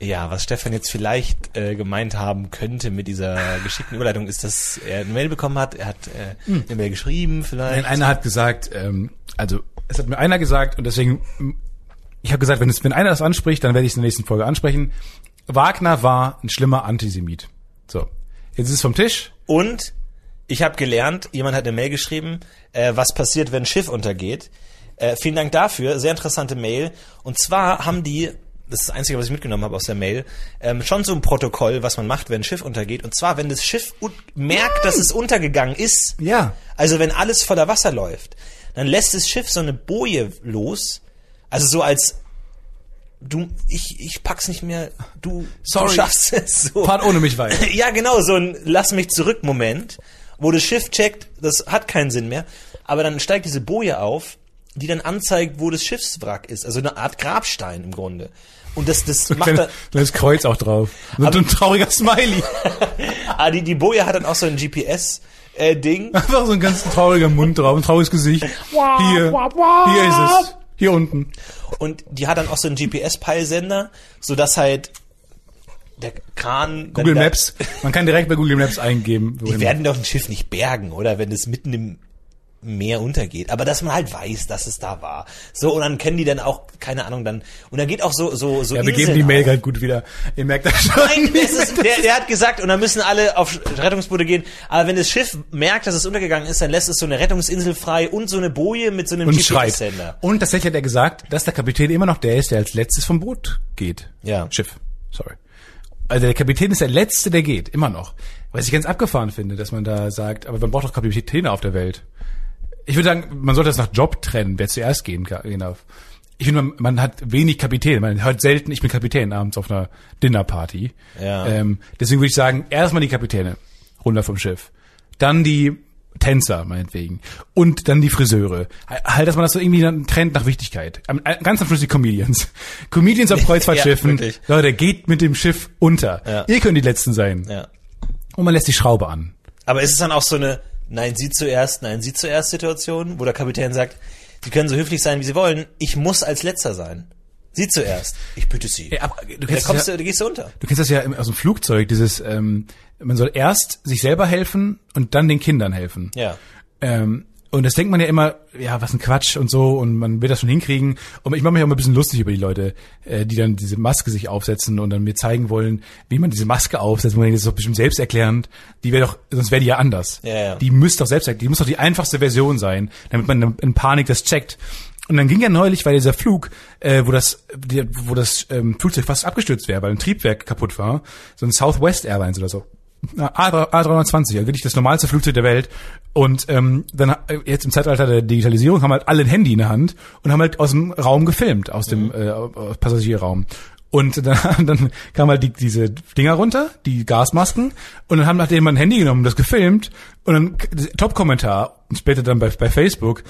Ja, was Stefan jetzt vielleicht äh, gemeint haben könnte mit dieser geschickten Überleitung, ist, dass er eine Mail bekommen hat. Er hat äh, eine Mail geschrieben, vielleicht. Nein, einer hat gesagt, ähm, also es hat mir einer gesagt und deswegen, ich habe gesagt, wenn, es, wenn einer das anspricht, dann werde ich es in der nächsten Folge ansprechen. Wagner war ein schlimmer Antisemit. So, jetzt ist es vom Tisch. Und ich habe gelernt, jemand hat eine Mail geschrieben, äh, was passiert, wenn ein Schiff untergeht. Äh, vielen Dank dafür, sehr interessante Mail. Und zwar haben die, das ist das Einzige, was ich mitgenommen habe aus der Mail, ähm, schon so ein Protokoll, was man macht, wenn ein Schiff untergeht. Und zwar, wenn das Schiff merkt, dass es untergegangen ist, Ja. also wenn alles voller Wasser läuft, dann lässt das Schiff so eine Boje los, also so als du, ich, ich pack's nicht mehr, du, Sorry. du schaffst es so. Fahrt ohne mich weiter. Ja, genau, so ein Lass mich zurück Moment, wo das Schiff checkt, das hat keinen Sinn mehr, aber dann steigt diese Boje auf, die dann anzeigt, wo das Schiffswrack ist, also eine Art Grabstein im Grunde. Und das, das macht Kleines, dann, kleines Kreuz auch drauf. Und ein trauriger Smiley. ah, die, die Boje hat dann auch so ein GPS, äh, Ding. Einfach so ein ganz trauriger Mund drauf, ein trauriges Gesicht. Hier, hier ist es. Hier unten. Und die hat dann auch so einen GPS-Peilsender, sodass halt der Kran. Google da- Maps. Man kann direkt bei Google Maps eingeben. Die werden doch ein Schiff nicht bergen, oder? Wenn es mitten im Meer untergeht. Aber dass man halt weiß, dass es da war. So, und dann können die dann auch, keine Ahnung, dann, und dann geht auch so, so, so Ja, wir Inseln geben die Mail auf. gerade gut wieder. Ihr merkt das schon. Nein, das ist, der, der hat gesagt, und dann müssen alle auf Rettungsboote gehen. Aber wenn das Schiff merkt, dass es untergegangen ist, dann lässt es so eine Rettungsinsel frei und so eine Boje mit so einem. GPS-Sender. Und tatsächlich hat er gesagt, dass der Kapitän immer noch der ist, der als letztes vom Boot geht. Ja. Schiff. Sorry. Also der Kapitän ist der Letzte, der geht. Immer noch. Was ich ganz abgefahren finde, dass man da sagt, aber man braucht doch Kapitäne auf der Welt. Ich würde sagen, man sollte das nach Job trennen, wer zuerst gehen darf. Ich finde, man, man hat wenig Kapitäne. Man hört selten, ich bin Kapitän abends auf einer Dinnerparty. Ja. Ähm, deswegen würde ich sagen, erstmal die Kapitäne runter vom Schiff. Dann die Tänzer, meinetwegen. Und dann die Friseure. Halt, dass man das so irgendwie dann trennt nach Wichtigkeit. Am, äh, ganz am Schluss die Comedians. Comedians auf Kreuzfahrtschiffen. Ja. Leute, geht mit dem Schiff unter. Ja. Ihr könnt die Letzten sein. Ja. Und man lässt die Schraube an. Aber ist es dann auch so eine Nein, Sie zuerst, nein, Sie zuerst Situation, wo der Kapitän sagt, Sie können so höflich sein, wie Sie wollen, ich muss als Letzter sein. Sie zuerst. Ich bitte Sie. Ja, du da kennst kommst ja- du, da gehst du unter. Du kennst das ja aus dem Flugzeug, dieses, ähm, man soll erst sich selber helfen und dann den Kindern helfen. Ja. Ähm, und das denkt man ja immer, ja, was ein Quatsch und so und man wird das schon hinkriegen. Und ich mache mich auch immer ein bisschen lustig über die Leute, äh, die dann diese Maske sich aufsetzen und dann mir zeigen wollen, wie man diese Maske aufsetzt. Und man denkt, das ist doch bestimmt selbsterklärend. Die wäre doch, sonst wäre die ja anders. Ja, ja. Die müsste doch selbsterklärend, die muss doch die einfachste Version sein, damit man in Panik das checkt. Und dann ging ja neulich, weil dieser Flug, äh, wo das, die, wo das ähm, Flugzeug fast abgestürzt wäre, weil ein Triebwerk kaputt war, so ein Southwest Airlines oder so. Na, A3- A320, also wirklich das normalste Flugzeug der Welt. Und ähm, dann äh, jetzt im Zeitalter der Digitalisierung haben halt alle ein Handy in der Hand und haben halt aus dem Raum gefilmt, aus dem äh, aus Passagierraum. Und dann, dann kam halt die, diese Dinger runter, die Gasmasken, und dann haben nachdem man ein Handy genommen, das gefilmt, und dann Top-Kommentar, später dann bei, bei Facebook,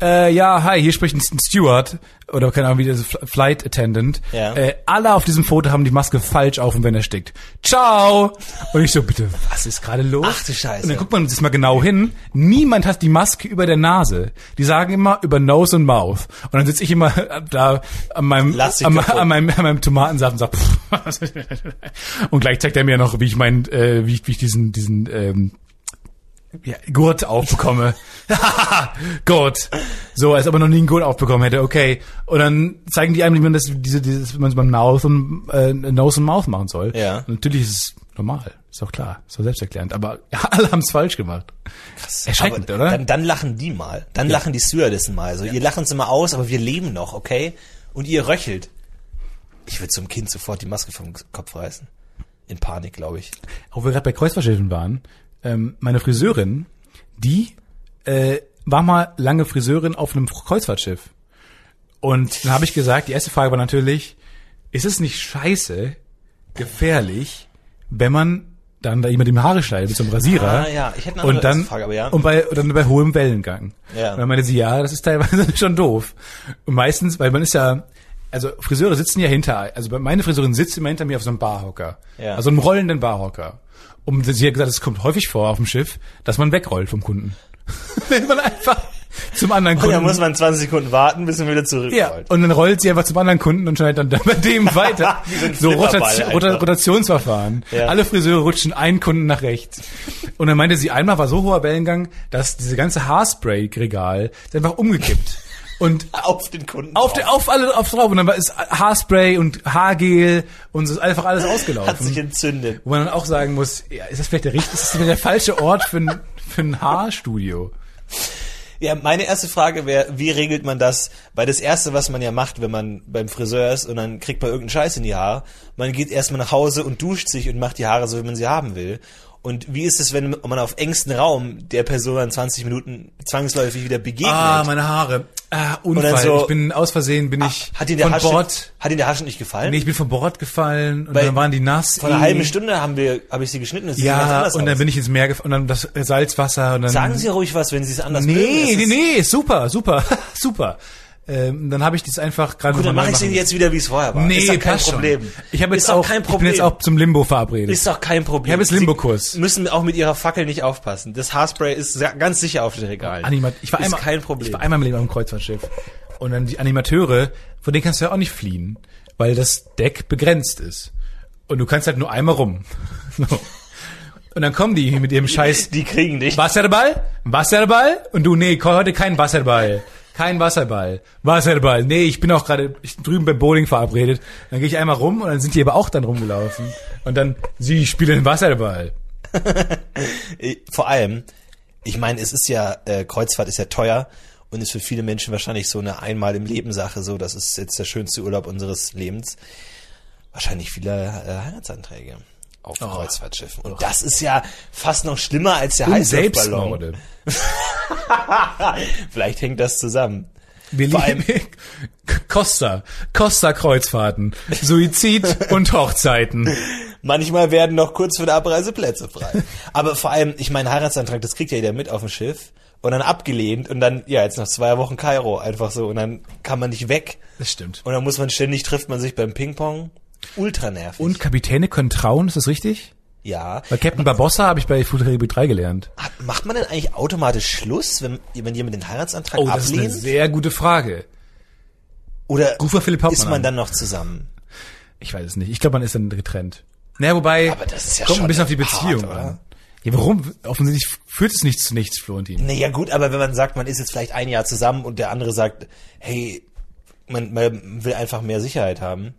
äh, ja, hi, hier spricht ein Steward, oder keine Ahnung, wie das Flight Attendant. Ja. Äh, alle auf diesem Foto haben die Maske falsch auf und wenn er stickt. Ciao! Und ich so, bitte, was ist gerade los? Ach du Scheiße. Und dann guckt man sich mal genau hin. Niemand hat die Maske über der Nase. Die sagen immer über Nose und Mouth. Und dann sitze ich immer da an meinem, an, an meinem, an meinem Tomatensaft und sag, pff. und gleich zeigt er mir noch, wie ich mein, äh, wie ich, wie ich diesen, diesen, ähm, ja, Gurt aufbekomme. Gurt. So, als ob er noch nie einen Gurt aufbekommen hätte, okay. Und dann zeigen die einem, wie man das, diese, dieses, wie man es beim Mouth und, äh, Nose und Mouth machen soll. Ja. Und natürlich ist es normal. Ist doch klar. Ist doch selbsterklärend. Aber ja, alle haben es falsch gemacht. Erschreckend, aber oder? Dann, dann lachen die mal. Dann lachen die Stewardessen mal. So, ihr lacht uns immer aus, aber wir leben noch, okay? Und ihr röchelt. Ich würde zum Kind sofort die Maske vom Kopf reißen. In Panik, glaube ich. Wo wir gerade bei Kreuzfahrtschiffen waren, ähm, meine Friseurin, die äh, war mal lange Friseurin auf einem Kreuzfahrtschiff. Und dann habe ich gesagt, die erste Frage war natürlich, ist es nicht scheiße, gefährlich, wenn man dann da jemand die Haare schneidet mit so einem Rasierer Ah, ja, ich hätte eine und dann Frage, aber ja. und bei und dann bei hohem Wellengang. Ja. Und dann meinte sie, ja, das ist teilweise schon doof. Und meistens, weil man ist ja also Friseure sitzen ja hinter, also meine Friseurin sitzt immer hinter mir auf so einem Barhocker. Ja. Also einem rollenden Barhocker. Und sie hat gesagt, es kommt häufig vor auf dem Schiff, dass man wegrollt vom Kunden. Wenn man einfach zum anderen Und Kunden. dann muss man 20 Sekunden warten, bis man wieder zurückrollt. ja, und dann rollt sie einfach zum anderen Kunden und schneidet dann bei dem weiter. So Rotation. Rotationsverfahren. Ja. Alle Friseure rutschen einen Kunden nach rechts. Und dann meinte sie, einmal war so hoher Wellengang, dass diese ganze Haarspray-Regal ist einfach umgekippt. Und Auf den Kunden. auf, drauf. der, auf alle auf drauf und dann es Haarspray und Haargel und es ist einfach alles ausgelaufen. Hat sich entzündet. Wo man dann auch sagen muss, ja, ist das vielleicht der richtige, ist das vielleicht der falsche Ort für ein, für ein Haarstudio? Ja, meine erste Frage wäre, wie regelt man das? Weil das erste, was man ja macht, wenn man beim Friseur ist und dann kriegt man irgendeinen Scheiß in die Haare, man geht erstmal nach Hause und duscht sich und macht die Haare so, wie man sie haben will. Und wie ist es, wenn man auf engstem Raum der Person in 20 Minuten zwangsläufig wieder begegnet? Ah, meine Haare. Ah, Unfall. dann so- ich bin aus Versehen bin ich hat Ihnen der von Haarschnitt, Bord. hat Ihnen der Haarschnitt nicht gefallen? Nee, ich bin von Bord gefallen und Weil dann waren die nass. Vor einer halben Stunde haben wir, habe ich sie geschnitten. Ja, und dann aus. bin ich ins Meer gefallen und dann das Salzwasser und dann Sagen Sie ruhig was, wenn Sie es anders Nee, mögen. Nee, nee, super, super, super. Ähm, dann habe ich das einfach gerade Gut, dann mache ich sie jetzt wieder, wie es vorher war. Nee, ist doch kein Problem. schon. Ich habe jetzt auch, kein ich bin Problem. jetzt auch zum Limbo verabredet. ist doch kein Problem. Ich habe jetzt Limbo-Kurs. Müssen auch mit ihrer Fackel nicht aufpassen. Das Haarspray ist ganz sicher auf den Regalen. Anima ich war ist einmal, kein Problem. Ich war einmal im Leben auf dem Kreuzfahrtschiff. Und dann die Animateure, von denen kannst du ja auch nicht fliehen, weil das Deck begrenzt ist. Und du kannst halt nur einmal rum. So. Und dann kommen die mit ihrem Scheiß die kriegen dich. Wasserball, Wasserball und du, nee, heute kein Wasserball. Kein Wasserball. Wasserball. Nee, ich bin auch gerade drüben beim Bowling verabredet. Dann gehe ich einmal rum und dann sind die aber auch dann rumgelaufen. Und dann, sie spielen Wasserball. Vor allem, ich meine, es ist ja, äh, Kreuzfahrt ist ja teuer und ist für viele Menschen wahrscheinlich so eine einmal im Leben Sache, so, das ist jetzt der schönste Urlaub unseres Lebens. Wahrscheinlich viele äh, Heiratsanträge auf Kreuzfahrtschiffen. Und das ist ja fast noch schlimmer als der Heißluftballon. Vielleicht hängt das zusammen. Wir Vor lieben Costa, Costa Kreuzfahrten, Suizid und Hochzeiten. Manchmal werden noch kurz vor der Abreise Plätze frei. Aber vor allem, ich meine, Heiratsantrag, das kriegt ja jeder mit auf dem Schiff und dann abgelehnt und dann, ja, jetzt nach zwei Wochen Kairo einfach so und dann kann man nicht weg. Das stimmt. Und dann muss man ständig, trifft man sich beim Ping-Pong. Ultra nervig. Und Kapitäne können trauen, ist das richtig? ja. Bei Captain Barbossa habe ich bei Caribbean 3 gelernt. Macht man denn eigentlich automatisch Schluss, wenn, wenn jemand den Heiratsantrag Oh, das ist eine ablehnt? sehr gute Frage. Oder Philipp Hauptmann ist man an. dann noch zusammen? Ich weiß es nicht. Ich glaube, man ist dann getrennt. Naja, wobei, Aber das ist ja kommt schon ein bisschen auf die hart, Beziehung oder? an. Ja, warum? Offensichtlich führt es nichts zu nichts, Florentin. Naja gut, aber wenn man sagt, man ist jetzt vielleicht ein Jahr zusammen und der andere sagt, hey, man, man will einfach mehr Sicherheit haben.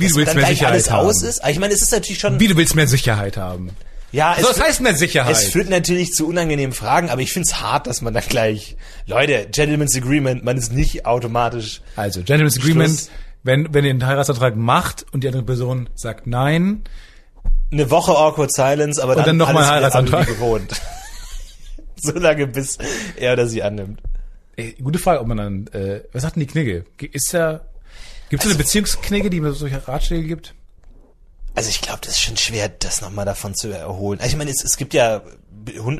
Wie dass du willst dann mehr gleich Sicherheit alles haben. aus ist. Aber ich meine, es ist natürlich schon. Wie du willst mehr Sicherheit haben. Ja, es Was führt- heißt mehr Sicherheit? Es führt natürlich zu unangenehmen Fragen, aber ich find's hart, dass man dann gleich, Leute, Gentleman's Agreement, man ist nicht automatisch. Also, Gentleman's Agreement, Schluss. wenn, wenn ihr einen Heiratsantrag macht und die andere Person sagt nein, Eine Woche awkward silence, aber dann, dann noch mal alles wieder Heiratsantrag. gewohnt. so lange, bis er oder sie annimmt. ey, gute Frage, ob man dann, äh, was sagt denn die Knigge? Ge- Ist da, gibt es Also eine Beziehungsknigge, die mir solche Ratschläge gibt? Also ich glaube, das ist schon schwer, das nochmal davon zu erholen. Also ich meine, es, es gibt ja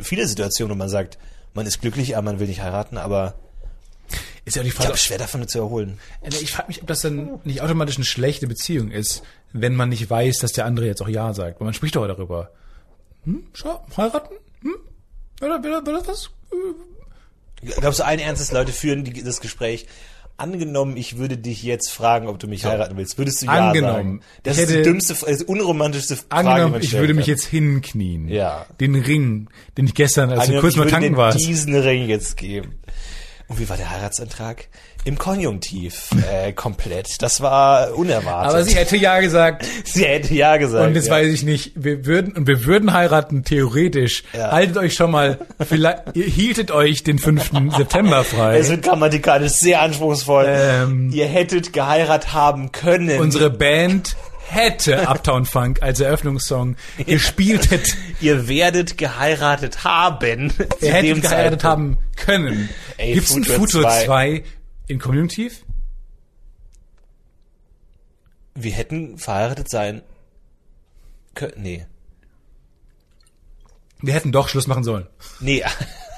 viele Situationen, wo man sagt, man ist glücklich, aber man will nicht heiraten, aber Ist ja auch die ich Frage, glaube, schwer davon zu erholen. Äh, Ich frage mich, ob das dann nicht automatisch eine schlechte Beziehung ist, wenn man nicht weiß, dass der andere jetzt auch Ja sagt. Weil man spricht doch darüber. Hm, schau, heiraten? Hm? Wäre wär, wär das was? Glaubst du, allen Ernstes Leute führen die, das Gespräch? Angenommen, ich würde dich jetzt fragen, ob du mich heiraten willst, würdest du ja Angenommen. sagen? Das ist die dümmste, das unromantischste Frage, Angenommen, ich würde mich jetzt hinknien. Ja. Den Ring, den ich gestern, als du Angenommen, kurz ich mal würde tanken dir warst. diesen Ring jetzt geben. Und wie war der Heiratsantrag? Im Konjunktiv, äh, komplett. Das war unerwartet. Aber sie hätte Ja gesagt. sie hätte ja gesagt. Und jetzt ja. weiß ich nicht, wir würden, und wir würden heiraten, theoretisch. Ja. Haltet euch schon mal, vielleicht, ihr hieltet euch den 5. September frei. Es wird grammatikalisch sehr anspruchsvoll. Ähm, Ihr hättet geheiratet haben können. Unsere Band hätte Uptown Funk als Eröffnungssong gespielt hätte. Ihr werdet geheiratet haben. zu Er hätte dem geheiratet Zeitpunkt. haben können. Ey, Gibt's ein Futur Futur 2? 2 in Konjunktiv? Wir hätten verheiratet sein können. Nee. Wir hätten doch Schluss machen sollen. Nee.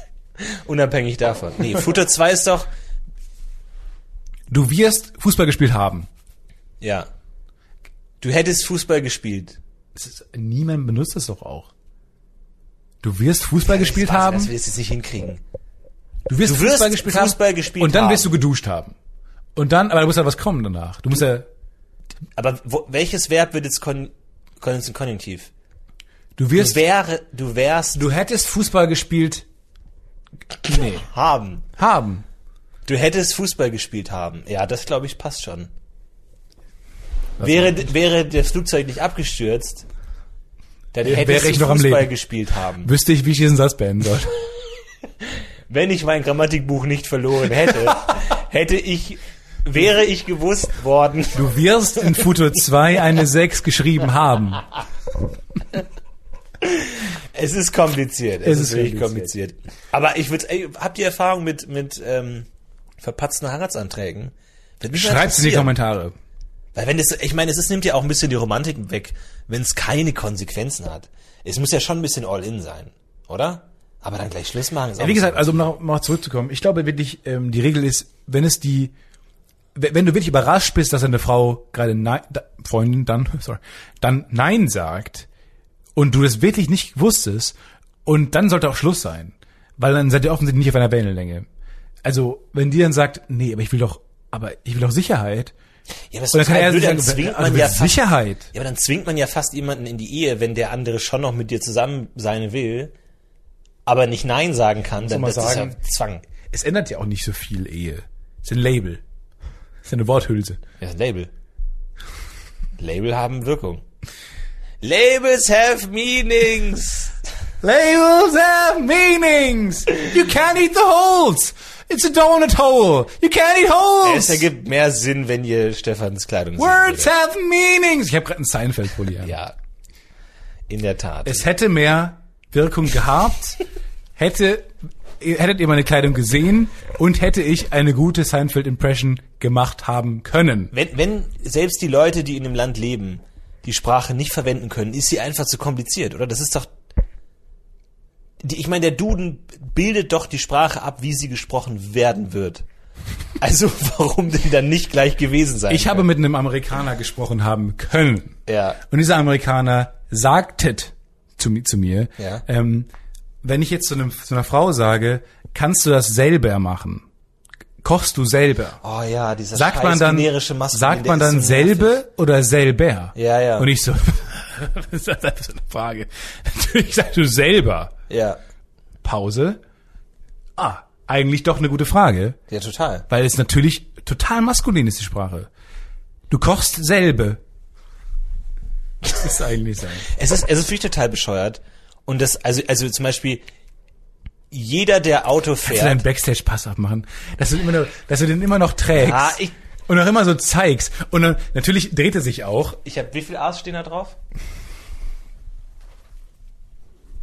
Unabhängig davon. Nee, Futter 2 ist doch. Du wirst Fußball gespielt haben. Ja. Du hättest Fußball gespielt. Ist, niemand benutzt das doch auch. Du wirst Fußball gespielt weiß ich, haben. Das wir jetzt nicht hinkriegen. Du wirst, Du wirst Fußball gespielt Fußball haben. gespielt und dann haben. wirst du geduscht haben. Und dann, aber da muss ja was kommen danach. Du musst ja, Aber wo, welches Verb wird jetzt kon, kon, Konjunktiv? du Du wirst, wäre, du wärst du hättest Fußball gespielt. Nee. haben. Haben. Du hättest Fußball gespielt haben. Ja, das glaube ich passt schon. Wäre, wäre das Flugzeug nicht abgestürzt, dann Wäre hättest ich noch am Fußball Leben. gespielt haben. Wüsste ich, wie ich diesen Satz beenden soll. Wenn ich mein Grammatikbuch nicht verloren hätte, hätte ich, wäre ich gewusst worden. Du wirst in Futur 2 eine 6 geschrieben haben. Es ist kompliziert. Es, Es ist, wirklich kompliziert. Aber ich würde, habt ihr Erfahrung mit, mit, ähm, verpatzten Heiratsanträgen? Mal Schreibt's in die. Kommentare. Weil wenn das, ich meine, es ist, nimmt ja auch ein bisschen die Romantik weg, wenn es keine Konsequenzen hat. Es muss ja schon ein bisschen all-in sein, oder? Aber dann gleich Schluss machen Ja, wie gesagt, also um noch mal zurückzukommen, ich glaube wirklich, ähm, die Regel ist, wenn es die wenn du wirklich überrascht bist, dass eine Frau gerade nein, da, Freundin dann, sorry, dann nein sagt und du das wirklich nicht wusstest und dann sollte auch Schluss sein, weil dann seid ihr offensichtlich nicht auf einer Wellenlänge. Also, wenn die dann sagt, nee, aber ich will doch, aber ich will doch Sicherheit. Ja, aber das ist kann er blöd, dann zwingt also man ja fast, Sicherheit. ja, aber dann zwingt man ja fast jemanden in die Ehe, wenn der andere schon noch mit dir zusammen sein will, aber nicht Nein sagen kann, dann das sagen- ist ja Zwang. Es ändert ja auch nicht so viel Ehe. Es ist ein Label. Es ist eine Worthülse. Ja, das Label. Label haben Wirkung. Labels have meanings. Labels have meanings. You can't eat the holes. It's a donut hole. You can't eat holes. Es ergibt mehr Sinn, wenn ihr Stefans Kleidung sehen Words have meanings. Ich habe gerade einen Seinfeld-Pulli an. Ja. In der Tat. Es hätte mehr Wirkung gehabt, hätte, hättet ihr meine Kleidung gesehen und hätte ich eine gute Seinfeld-Impression gemacht haben können. wenn, wenn selbst die Leute, die in dem Land leben, die Sprache nicht verwenden können, ist sie einfach zu kompliziert, oder? Das ist doch. Die, ich meine, der Duden bildet doch die Sprache ab, wie sie gesprochen werden wird. Also warum denn dann nicht gleich gewesen sein? Ich habe mit einem Amerikaner gesprochen haben können. Ja. Und dieser Amerikaner sagtet zu, zu mir, Ja. ähm, wenn ich jetzt zu, einem, zu einer Frau sage, kannst du das selber machen? Kochst du selber? Oh ja, dieser Sagt man dann, generische Maskulin, sagt man dann selbe oder selber? Ja, ja. Und ich so, das ist einfach so eine Frage. Natürlich sagst du selber. Ja, Pause. Ah, eigentlich doch eine gute Frage, ja, total. weil es natürlich total maskulin ist, die Sprache. Du kochst selbe. Das ist eigentlich sein. Es ist, es ist wirklich total bescheuert. Und das, also, also zum Beispiel, jeder, der Auto Kannst du deinen fährt, Backstage-Pass abmachen? Dass du, immer noch, dass du den immer noch trägst. Ja, ich- und auch immer so zeigst. Und dann, natürlich dreht er sich auch. ich habe, wie viel A's stehen da drauf?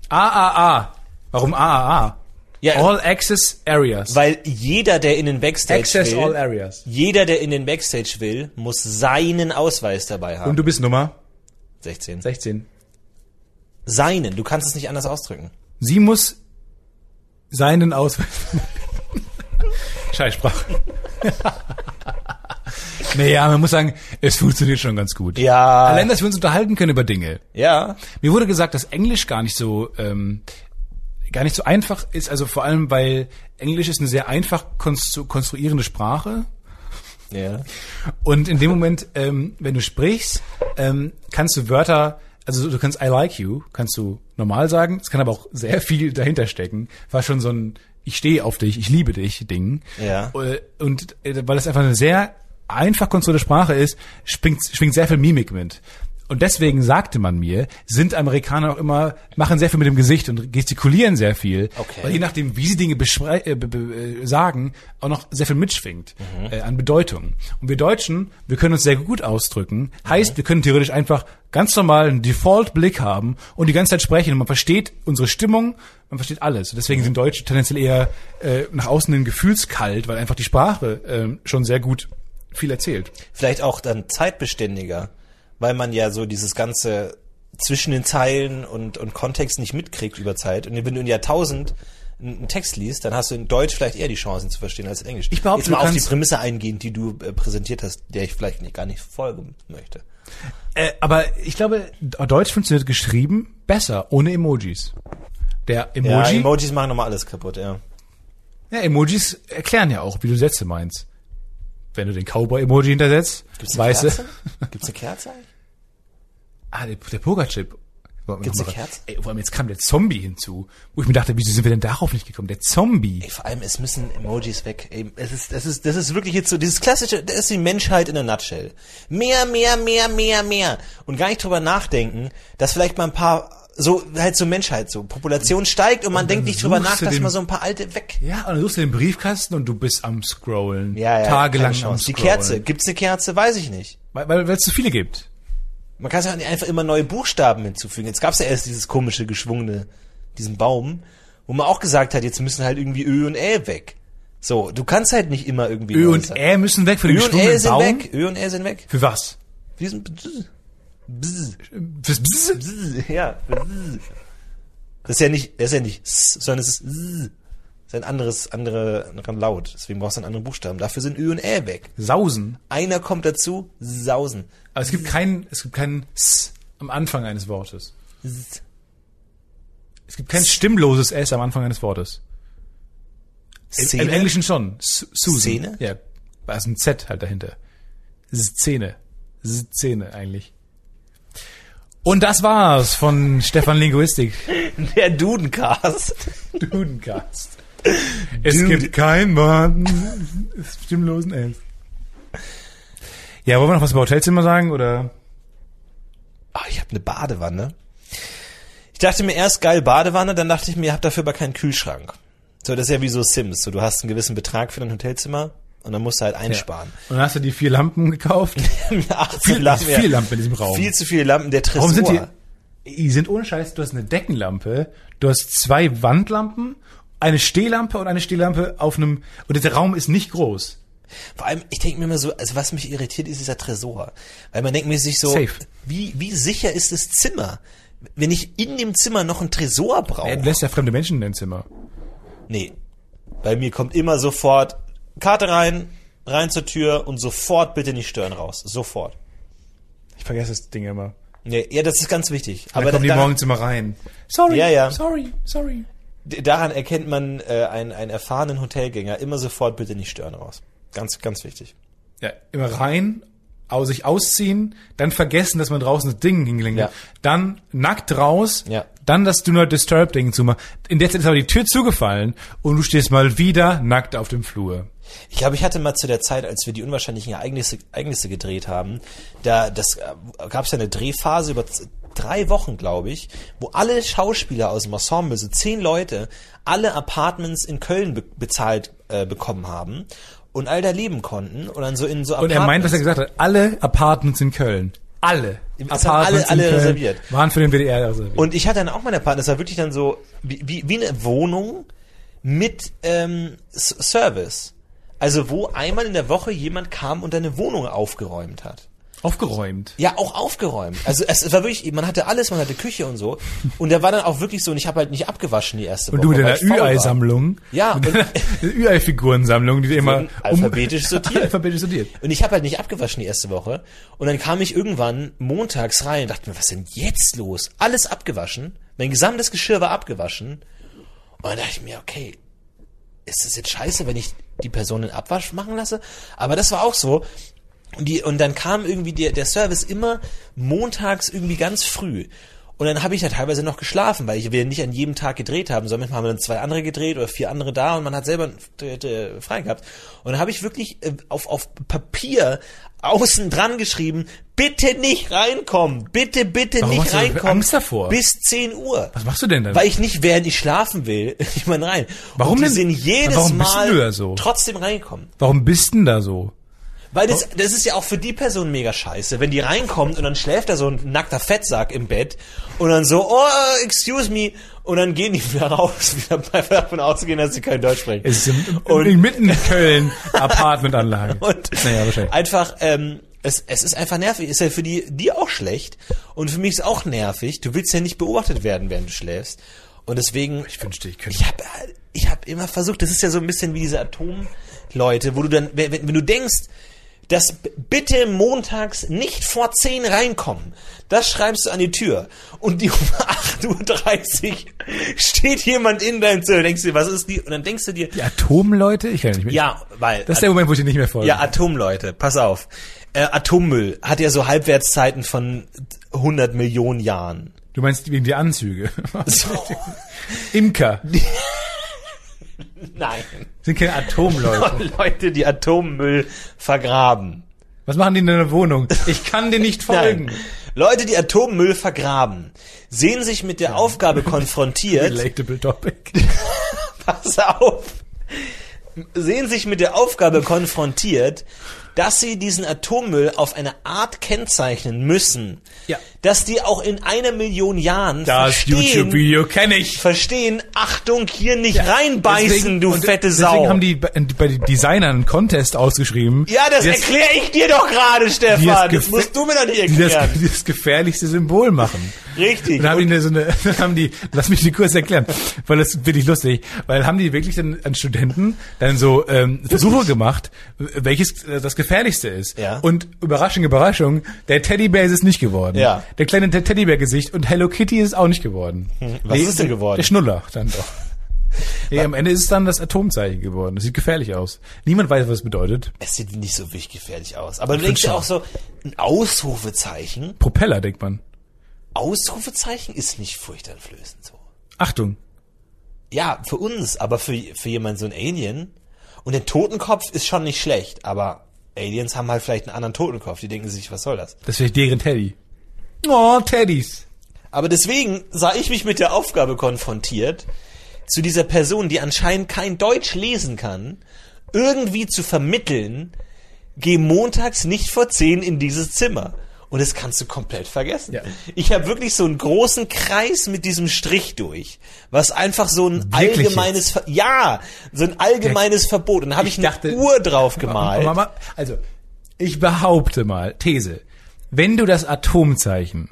AAA. Warum AAA? Ja, All Access Areas. weil jeder, der in den Backstage Access will, All Areas. jeder, der in den Backstage will, muss seinen Ausweis dabei haben. Und du bist Nummer 16. 16. Seinen, du kannst es nicht anders ausdrücken. Sie muss seinen Ausweis. Scheißsprache. naja, man muss sagen, es funktioniert schon ganz gut. Ja. Allein, dass wir uns unterhalten können über Dinge. Ja. Mir wurde gesagt, dass Englisch gar nicht so ähm, gar nicht so einfach ist, also vor allem, weil Englisch ist eine sehr einfach konstru konstruierende Sprache. Ja. Und in dem Moment, ähm, wenn du sprichst, ähm, kannst du Wörter, also du kannst I like you, kannst du normal sagen, es kann aber auch sehr viel dahinter stecken. War schon so ein Ich stehe auf dich, ich liebe dich Ding. Ja. Äh, Und äh, weil es einfach eine sehr einfach konstruierte Sprache ist, schwingt, schwingt sehr viel Mimik mit. Und deswegen sagte man mir, sind Amerikaner auch immer, machen sehr viel mit dem Gesicht und gestikulieren sehr viel. Okay. Weil je nachdem, wie sie Dinge äh, äh, sagen, auch noch sehr viel mitschwingt äh, an Bedeutung. Und wir Deutschen, wir können uns sehr gut ausdrücken. Heißt, wir können theoretisch einfach ganz normal einen Default-Blick haben und die ganze Zeit sprechen. Und man versteht unsere Stimmung, man versteht alles. Und deswegen sind Deutsche tendenziell eher äh, nach außen hin gefühlskalt, weil einfach die Sprache äh, schon sehr gut viel erzählt. Vielleicht auch dann zeitbeständiger, weil man ja so dieses ganze zwischen den Zeilen und, und Kontext nicht mitkriegt über Zeit. Und wenn du in Jahrtausend einen Text liest, dann hast du in Deutsch vielleicht eher die Chancen zu verstehen als in Englisch. Ich behaupte, Jetzt mal auf die Prämisse eingehend, die du äh, präsentiert hast, der ich vielleicht nicht, gar nicht folgen möchte. Äh, aber ich glaube, Deutsch funktioniert geschrieben besser, ohne Emojis. Der Ja, Emoji, Emojis machen nochmal alles kaputt, ja. ja, Emojis erklären ja auch, wie du Sätze meinst. Wenn du den Cowboy-Emoji hintersetzt, Gibt's eine weißt du, Kerze? Gibt's eine Kerze eigentlich? ah, der, der Pokerchip. Gibt's eine Kerze? Ey, vor allem jetzt kam der Zombie hinzu, wo ich mir dachte, wieso sind wir denn darauf nicht gekommen? Der Zombie. Ey, vor allem, es müssen Emojis weg. Ey, es ist, das ist, das ist wirklich jetzt so, dieses klassische, das ist die Menschheit in a nutshell. Mehr, mehr, mehr, mehr, mehr. Und gar nicht drüber nachdenken, dass vielleicht mal ein paar, so, halt so Menschheit, so, Population steigt und man Und denkt nicht drüber nach, dass den- mal so ein paar alte weg. Ja, und dann suchst du den Briefkasten und du bist am Scrollen. Ja, ja, Tagelang am Chance. Die Scrollen. Kerze, gibt's eine Kerze? Weiß ich nicht. Weil, weil es zu viele gibt. Man kann ja nicht einfach immer neue Buchstaben hinzufügen. Jetzt gab's ja erst dieses komische, geschwungene, diesen Baum, wo man auch gesagt hat, jetzt müssen halt irgendwie Ö und Ä weg. So, du kannst halt nicht immer irgendwie Ö und. Ä müssen weg für den Ö und Ä sind Baum. weg. Ö und Ä sind weg. Für was? Für diesen Bzz. Bzz. Fürs Bzz? Bzz. Ja. Bzz. Das ist ja nicht, das ist ja nicht S, sondern es ist S. ist ein anderes, andere, anderer Laut. Deswegen brauchst du einen anderen Buchstaben. Dafür sind Ü und Ä weg. Sausen. Einer kommt dazu, sausen. Aber es gibt kein, es gibt kein S am Anfang eines Wortes. Z- Es gibt kein stimmloses S am Anfang eines Wortes. Im, Szene? Im Englischen schon. S- Susan. Szene? Ja. Da ist ein Z halt dahinter. Szene. Szene eigentlich. Und das war's von Stefan Linguistik. Der Dudencast. Dudencast. Es Dude. gibt kein Wort stimmlosen S. Ja, wollen wir noch was über Hotelzimmer sagen oder? Ah, ich habe eine Badewanne. Ich dachte mir erst geil Badewanne, dann dachte ich mir, ich habe dafür aber keinen Kühlschrank. So, das ist ja wie so Sims. So, du hast einen gewissen Betrag für dein Hotelzimmer und dann musst du halt einsparen. Und dann hast du die vier Lampen gekauft. 18 Viel, Lampen, viel ja. Lampen in diesem Raum. Viel zu viele Lampen. Der Tresor. Warum sind die? Die sind ohne Scheiß. Du hast eine Deckenlampe, du hast zwei Wandlampen, eine Stehlampe und eine Stehlampe auf einem. Und der Raum ist nicht groß. Vor allem, ich denke mir immer so, also was mich irritiert, ist dieser Tresor. Weil man denkt mir sich so, Safe. wie, wie sicher ist das Zimmer? Wenn ich in dem Zimmer noch einen Tresor brauche. Er lässt ja fremde Menschen in dein Zimmer. Nee. Bei mir kommt immer sofort Karte rein, rein zur Tür und sofort bitte nicht stören raus. Sofort. Ich vergesse das Ding immer. Nee, ja, das ist ganz wichtig. Aber Aber dann kommen die morgens immer rein. Sorry, Ja, ja. sorry, sorry. daran erkennt man äh, einen, einen erfahrenen Hotelgänger immer sofort bitte nicht stören raus. Ganz, ganz wichtig. Ja, immer rein, aus, sich ausziehen, dann vergessen, dass man draußen das Ding hingelegt hat. Ja. Dann nackt raus, Ja. dann das Do Not Disturb Ding zumachen. In der Zeit ist aber die Tür zugefallen und du stehst mal wieder nackt auf dem Flur. Ich glaube, ich hatte mal zu der Zeit, als wir die unwahrscheinlichen Ereignisse, Ereignisse gedreht haben, da das gab es ja eine Drehphase über drei Wochen, glaube ich, wo alle Schauspieler aus dem Ensemble, so zehn Leute, alle Apartments in Köln be bezahlt äh, bekommen haben und all da leben konnten und dann so in so Und er meint, was er gesagt hat, alle Apartments in Köln. Alle. Es alle- alle reserviert. Waren für den WDR reserviert. Und ich hatte dann auch meine Partner, das war wirklich dann so wie, wie, wie eine Wohnung mit ähm, Service. Also wo einmal in der Woche jemand kam und deine Wohnung aufgeräumt hat. Aufgeräumt. Ja, auch aufgeräumt. Also es, war wirklich, man hatte alles, man hatte Küche und so. Und der war dann auch wirklich so, und ich habe halt nicht abgewaschen die erste Und Woche. du mit deiner. Ü-Ei-Sammlung. Ja, und- Ü-Ei-Figurensammlung, die immer alphabetisch sortiert. alphabetisch sortiert. Und ich habe halt nicht abgewaschen die erste Woche. Und dann kam ich irgendwann montags rein und dachte mir, was ist denn jetzt los? Alles abgewaschen. Mein gesamtes Geschirr war abgewaschen. Und dann dachte ich mir, okay, ist das jetzt scheiße, wenn ich die Person den Abwasch machen lasse? Aber das war auch so. Und, die, und dann kam irgendwie der, der Service immer montags irgendwie ganz früh. Und dann habe ich da teilweise noch geschlafen, weil ich wir nicht an jedem Tag gedreht haben, sondern manchmal haben wir dann zwei andere gedreht oder vier andere da und man hat selber äh, frei gehabt. Und dann habe ich wirklich äh, auf, auf Papier außen dran geschrieben, bitte nicht reinkommen, bitte, bitte Warum nicht reinkommen. Angst davor? Bis 10 Uhr. Was machst du denn dann? Weil ich nicht, während ich schlafen will, ich meine rein. Warum und die denn? sind jedes Warum Mal so? trotzdem reinkommen. Warum bist denn da so? Weil das, das ist ja auch für die Person mega scheiße, wenn die reinkommt und dann schläft da so ein nackter Fettsack im Bett und dann so, oh, excuse me, und dann gehen die wieder raus, wieder davon ausgehen, dass sie kein Deutsch sprechen. Es ist im, Und- mitten in Köln Apartmentanlage. Und naja, wahrscheinlich. einfach, ähm, es, es ist einfach nervig. Ist ja für die, die auch schlecht. Und für mich ist auch nervig. Du willst ja nicht beobachtet werden, während du schläfst. Und deswegen. Ich wünschte, ich könnte. Ich habe ich hab immer versucht, das ist ja so ein bisschen wie diese Atomleute, wo du dann, wenn, wenn du denkst, dass b- bitte montags nicht vor 10 reinkommen, das schreibst du an die Tür. Und die um 8.30 Uhr steht jemand in deinem Zimmer, denkst du was ist die? Und dann denkst du dir, Die Atomleute? Ich kann nicht mehr. ja, weil. Das ist der Moment, wo ich dir nicht mehr folge. Ja, Atomleute, pass auf. Äh, Atommüll hat ja so Halbwertszeiten von 100 Millionen Jahren. Du meinst wegen die Anzüge. So. Imker. Nein. Sind keine Atomleute. Leute, die Atommüll vergraben. Was machen die in deiner Wohnung? Ich kann dir nicht folgen. Leute, die Atommüll vergraben, sehen sich mit der Aufgabe konfrontiert, Relatable Topic. pass auf, sehen sich mit der Aufgabe konfrontiert, dass sie diesen Atommüll auf eine Art kennzeichnen müssen, Ja. dass die auch in einer Million Jahren Das YouTube-Video kenne ich. verstehen, Achtung, hier nicht reinbeißen, Deswegen- du und fette deswegen Sau. haben die bei den Designern einen Contest ausgeschrieben. ja, das die erkläre ich dir doch gerade, Stefan. die Das, musst du mir doch nicht die das, erklären. die das gefährlichste Symbol machen. Richtig. Und dann haben die eine, so eine, dann haben die, lass mich die kurz erklären, weil das finde ich lustig, weil haben die wirklich dann an Studenten dann so ähm, Versuche gemacht, welches äh, das gefährlichste ist. Ja. Und Überraschung, Überraschung, der Teddybär ist es nicht geworden. Ja. Der kleine Te- Teddybär-Gesicht und Hello Kitty ist es auch nicht geworden. was ist denn geworden? Der Schnuller dann doch. Ja, am Ende ist es dann das Atomzeichen geworden. Das sieht gefährlich aus. Niemand weiß, was es bedeutet. es sieht nicht so wirklich gefährlich aus. Aber du denkst ja auch so, ein Ausrufezeichen, Propeller, denkt man. Ausrufezeichen ist nicht furchteinflößend so. Achtung. Ja, für uns, aber für, für jemanden so ein Alien. Und der Totenkopf ist schon nicht schlecht, aber Aliens haben halt vielleicht einen anderen Totenkopf. Die denken sich, was soll das? Das vielleicht deren Teddy. Oh, Teddys. Aber deswegen sah ich mich mit der Aufgabe konfrontiert, zu dieser Person, die anscheinend kein Deutsch lesen kann, irgendwie zu vermitteln, geh montags nicht vor zehn in dieses Zimmer. Und das kannst du komplett vergessen. Ja. Ich habe wirklich so einen großen Kreis mit diesem Strich durch, was einfach so ein Wirklich allgemeines, Ver ja, so ein allgemeines Verbot. Und dann habe ich, Ich eine dachte- Uhr drauf gemalt. Mama, also, ich behaupte mal, These, wenn du das Atomzeichen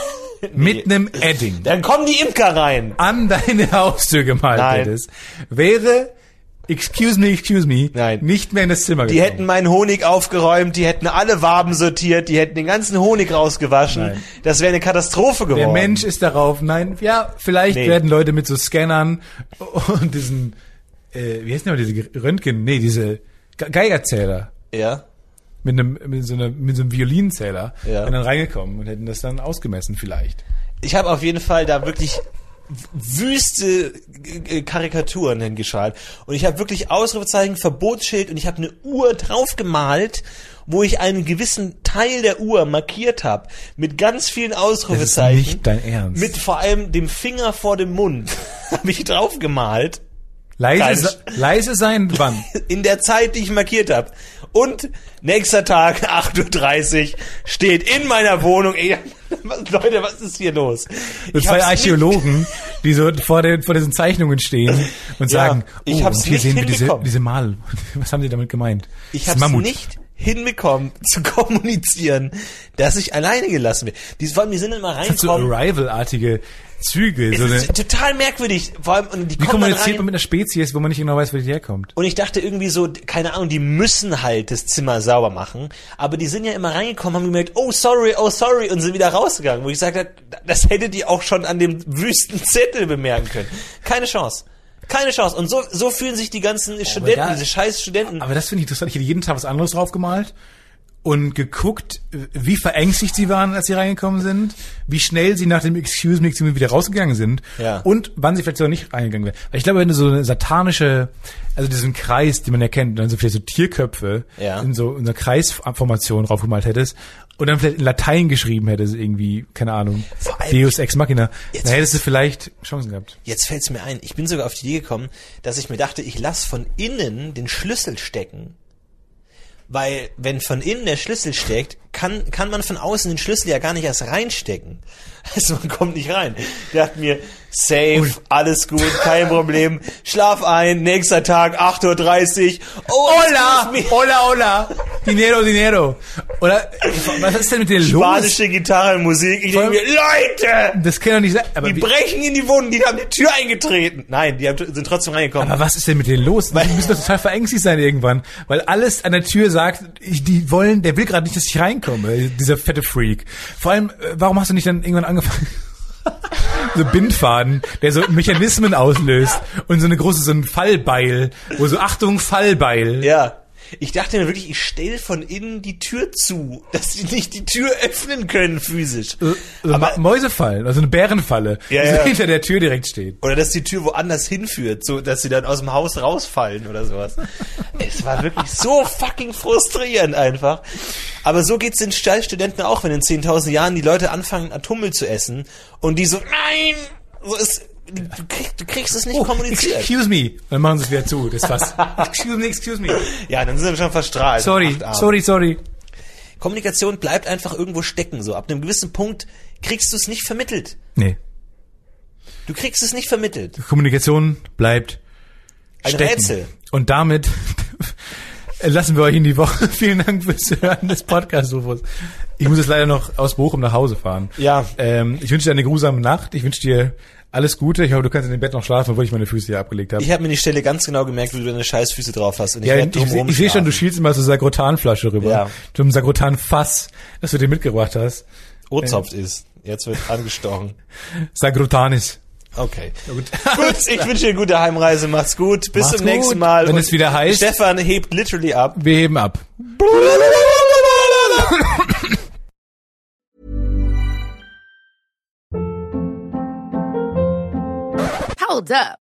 mit einem Edding Dann kommen die Imker rein. an deine Haustür gemalt Nein. hättest, wäre, excuse me, excuse me, Nein. nicht mehr in das Zimmer Die hätten meinen Honig aufgeräumt, die hätten alle Waben sortiert, die hätten den ganzen Honig rausgewaschen. Nein. Das wäre eine Katastrophe geworden. Der Mensch ist darauf, nein, ja, vielleicht Nee. werden Leute mit so Scannern und diesen, äh, wie heißt denn diese Röntgen, nee, diese Ge- Geigerzähler. Ja. mit einem mit so, einer, mit so einem Violinzähler Ja. und dann reingekommen und hätten das dann ausgemessen vielleicht. Ich habe auf jeden Fall da wirklich wüste äh, Karikaturen hingeschaltet. Und ich habe wirklich Ausrufezeichen, Verbotsschild und ich habe eine Uhr draufgemalt, wo ich einen gewissen Teil der Uhr markiert habe. Mit ganz vielen Ausrufezeichen. nicht dein Ernst. Mit vor allem dem Finger vor dem Mund. habe ich draufgemalt. Leise, leise sein, wann? in der Zeit, die ich markiert habe. Und nächster Tag, 8.30 Uhr, steht in meiner Wohnung, ey, was, Leute, was ist hier los? So Ich zwei hab's Archäologen, die so vor, den, vor diesen Zehnungen stehen und Ja, sagen, ich oh, hab's und hier nicht sehen wir diese, diese Mal. Was haben die damit gemeint? Ich Das habe es Mammut. nicht hinbekommen zu kommunizieren, dass ich alleine gelassen bin. Die, vor allem, die sind immer Das hat so reinkommen. Arrival-artige Züge. So eine, total merkwürdig. Vor allem, und die wie kommuniziert man mit einer Spezies, wo man nicht genau weiß, wo die herkommt? Und ich dachte irgendwie so, keine Ahnung, die müssen halt das Zimmer sauber machen. Aber die sind ja immer reingekommen, haben gemerkt, oh sorry, oh sorry, und sind wieder rausgegangen. Wo ich sagte, das hättet ihr auch schon an dem wüsten Zettel bemerken können. Keine Chance. Keine Chance. Und so, so fühlen sich die ganzen Studenten, da- diese scheiß Studenten. Aber das finde ich interessant. Ich hätte jeden Tag was anderes drauf gemalt und geguckt, wie verängstigt sie waren, als sie reingekommen sind, wie schnell sie nach dem Excuse me, excuse me wieder rausgegangen sind Ja. und wann sie vielleicht sogar nicht reingegangen wären. Weil ich glaube, wenn du so eine satanische, also diesen Kreis, den man ja kennt, und dann so vielleicht so Tierköpfe Ja. in so einer Kreisformation draufgemalt hättest und dann vielleicht in Latein geschrieben hättest, irgendwie, keine Ahnung, Deus Ex Machina, Jetzt- dann hättest du vielleicht Chancen gehabt. Jetzt fällt's mir ein, ich bin sogar auf die Idee gekommen, dass ich mir dachte, ich lass von innen den Schlüssel stecken. Weil, wenn von innen der Schlüssel steckt, kann, kann man von außen den Schlüssel ja gar nicht erst reinstecken. Also man kommt nicht rein. Ich dachte mir, safe, alles gut, kein Problem. Schlaf ein, nächster Tag, 8.30 Uhr. Oh, Hola, hola, hola, Dinero, Dinero. Oder, was ist denn mit dir los? Spanische Gitarre, Musik. Ich denke mir, Leute! Das kann doch nicht sein. Aber, Die wie, brechen in die Wunden, die haben die Tür eingetreten. Nein, die haben, sind trotzdem reingekommen. aber was ist denn mit denen los? Die müssen doch total verängstigt sein irgendwann. Weil alles an der Tür sagt, ich, die wollen, der will gerade nicht, dass ich reinkomme, dieser fette Freak. Vor allem, äh, warum hast du nicht dann irgendwann angefangen? so Bindfaden, der so Mechanismen auslöst und so eine große, so ein Fallbeil, wo so Achtung, Fallbeil. Ja. Ich dachte mir wirklich, ich stell von innen die Tür zu, dass sie nicht die Tür öffnen können physisch. So Ma- Aber, Mäusefallen, also eine Bärenfalle, Ja, die ja. hinter der Tür direkt steht. oder dass die Tür woanders hinführt, so dass sie dann aus dem Haus rausfallen oder sowas. es war wirklich so fucking frustrierend einfach. Aber so geht's den Stallstudenten auch, wenn in 10.000 Jahren die Leute anfangen, Atommüll zu essen und die so, nein! So ist, du, krieg, du kriegst es nicht kommuniziert. Excuse me. Dann machen sie es wieder zu. Das was. excuse me, excuse me. Ja, dann sind wir schon verstrahlt. Sorry, sorry, sorry. Kommunikation bleibt einfach irgendwo stecken. So ab einem gewissen Punkt kriegst du es nicht vermittelt. Nee. Du kriegst es nicht vermittelt. Kommunikation bleibt Ein stecken. Rätsel. Und damit lassen wir euch in die Woche. Vielen Dank fürs Hören des Podcasts. Rufus. Ich muss jetzt leider noch aus Bochum nach Hause fahren. Ja. Ähm, ich wünsche dir eine grusame Nacht. Ich wünsche dir alles Gute. Ich hoffe, du kannst in dem Bett noch schlafen, obwohl ich meine Füße hier abgelegt habe. Ich habe mir die Stelle ganz genau gemerkt, wie du deine Scheißfüße drauf hast. Und ich Ja, ich, ich, ich sehe schon, du schielst immer so Sagrotanflasche rüber. Ja. Du hast ein Sagrotan-Fass, das du dir mitgebracht hast. O-Zopf ist. Jetzt wird angestochen. Sagrotanis. Okay. Gut, ich wünsche dir eine gute Heimreise. Macht's gut. Bis Macht's zum nächsten gut. Mal. Wenn Und es wieder heißt- Stefan hebt literally ab. Wir heben ab. Hold up.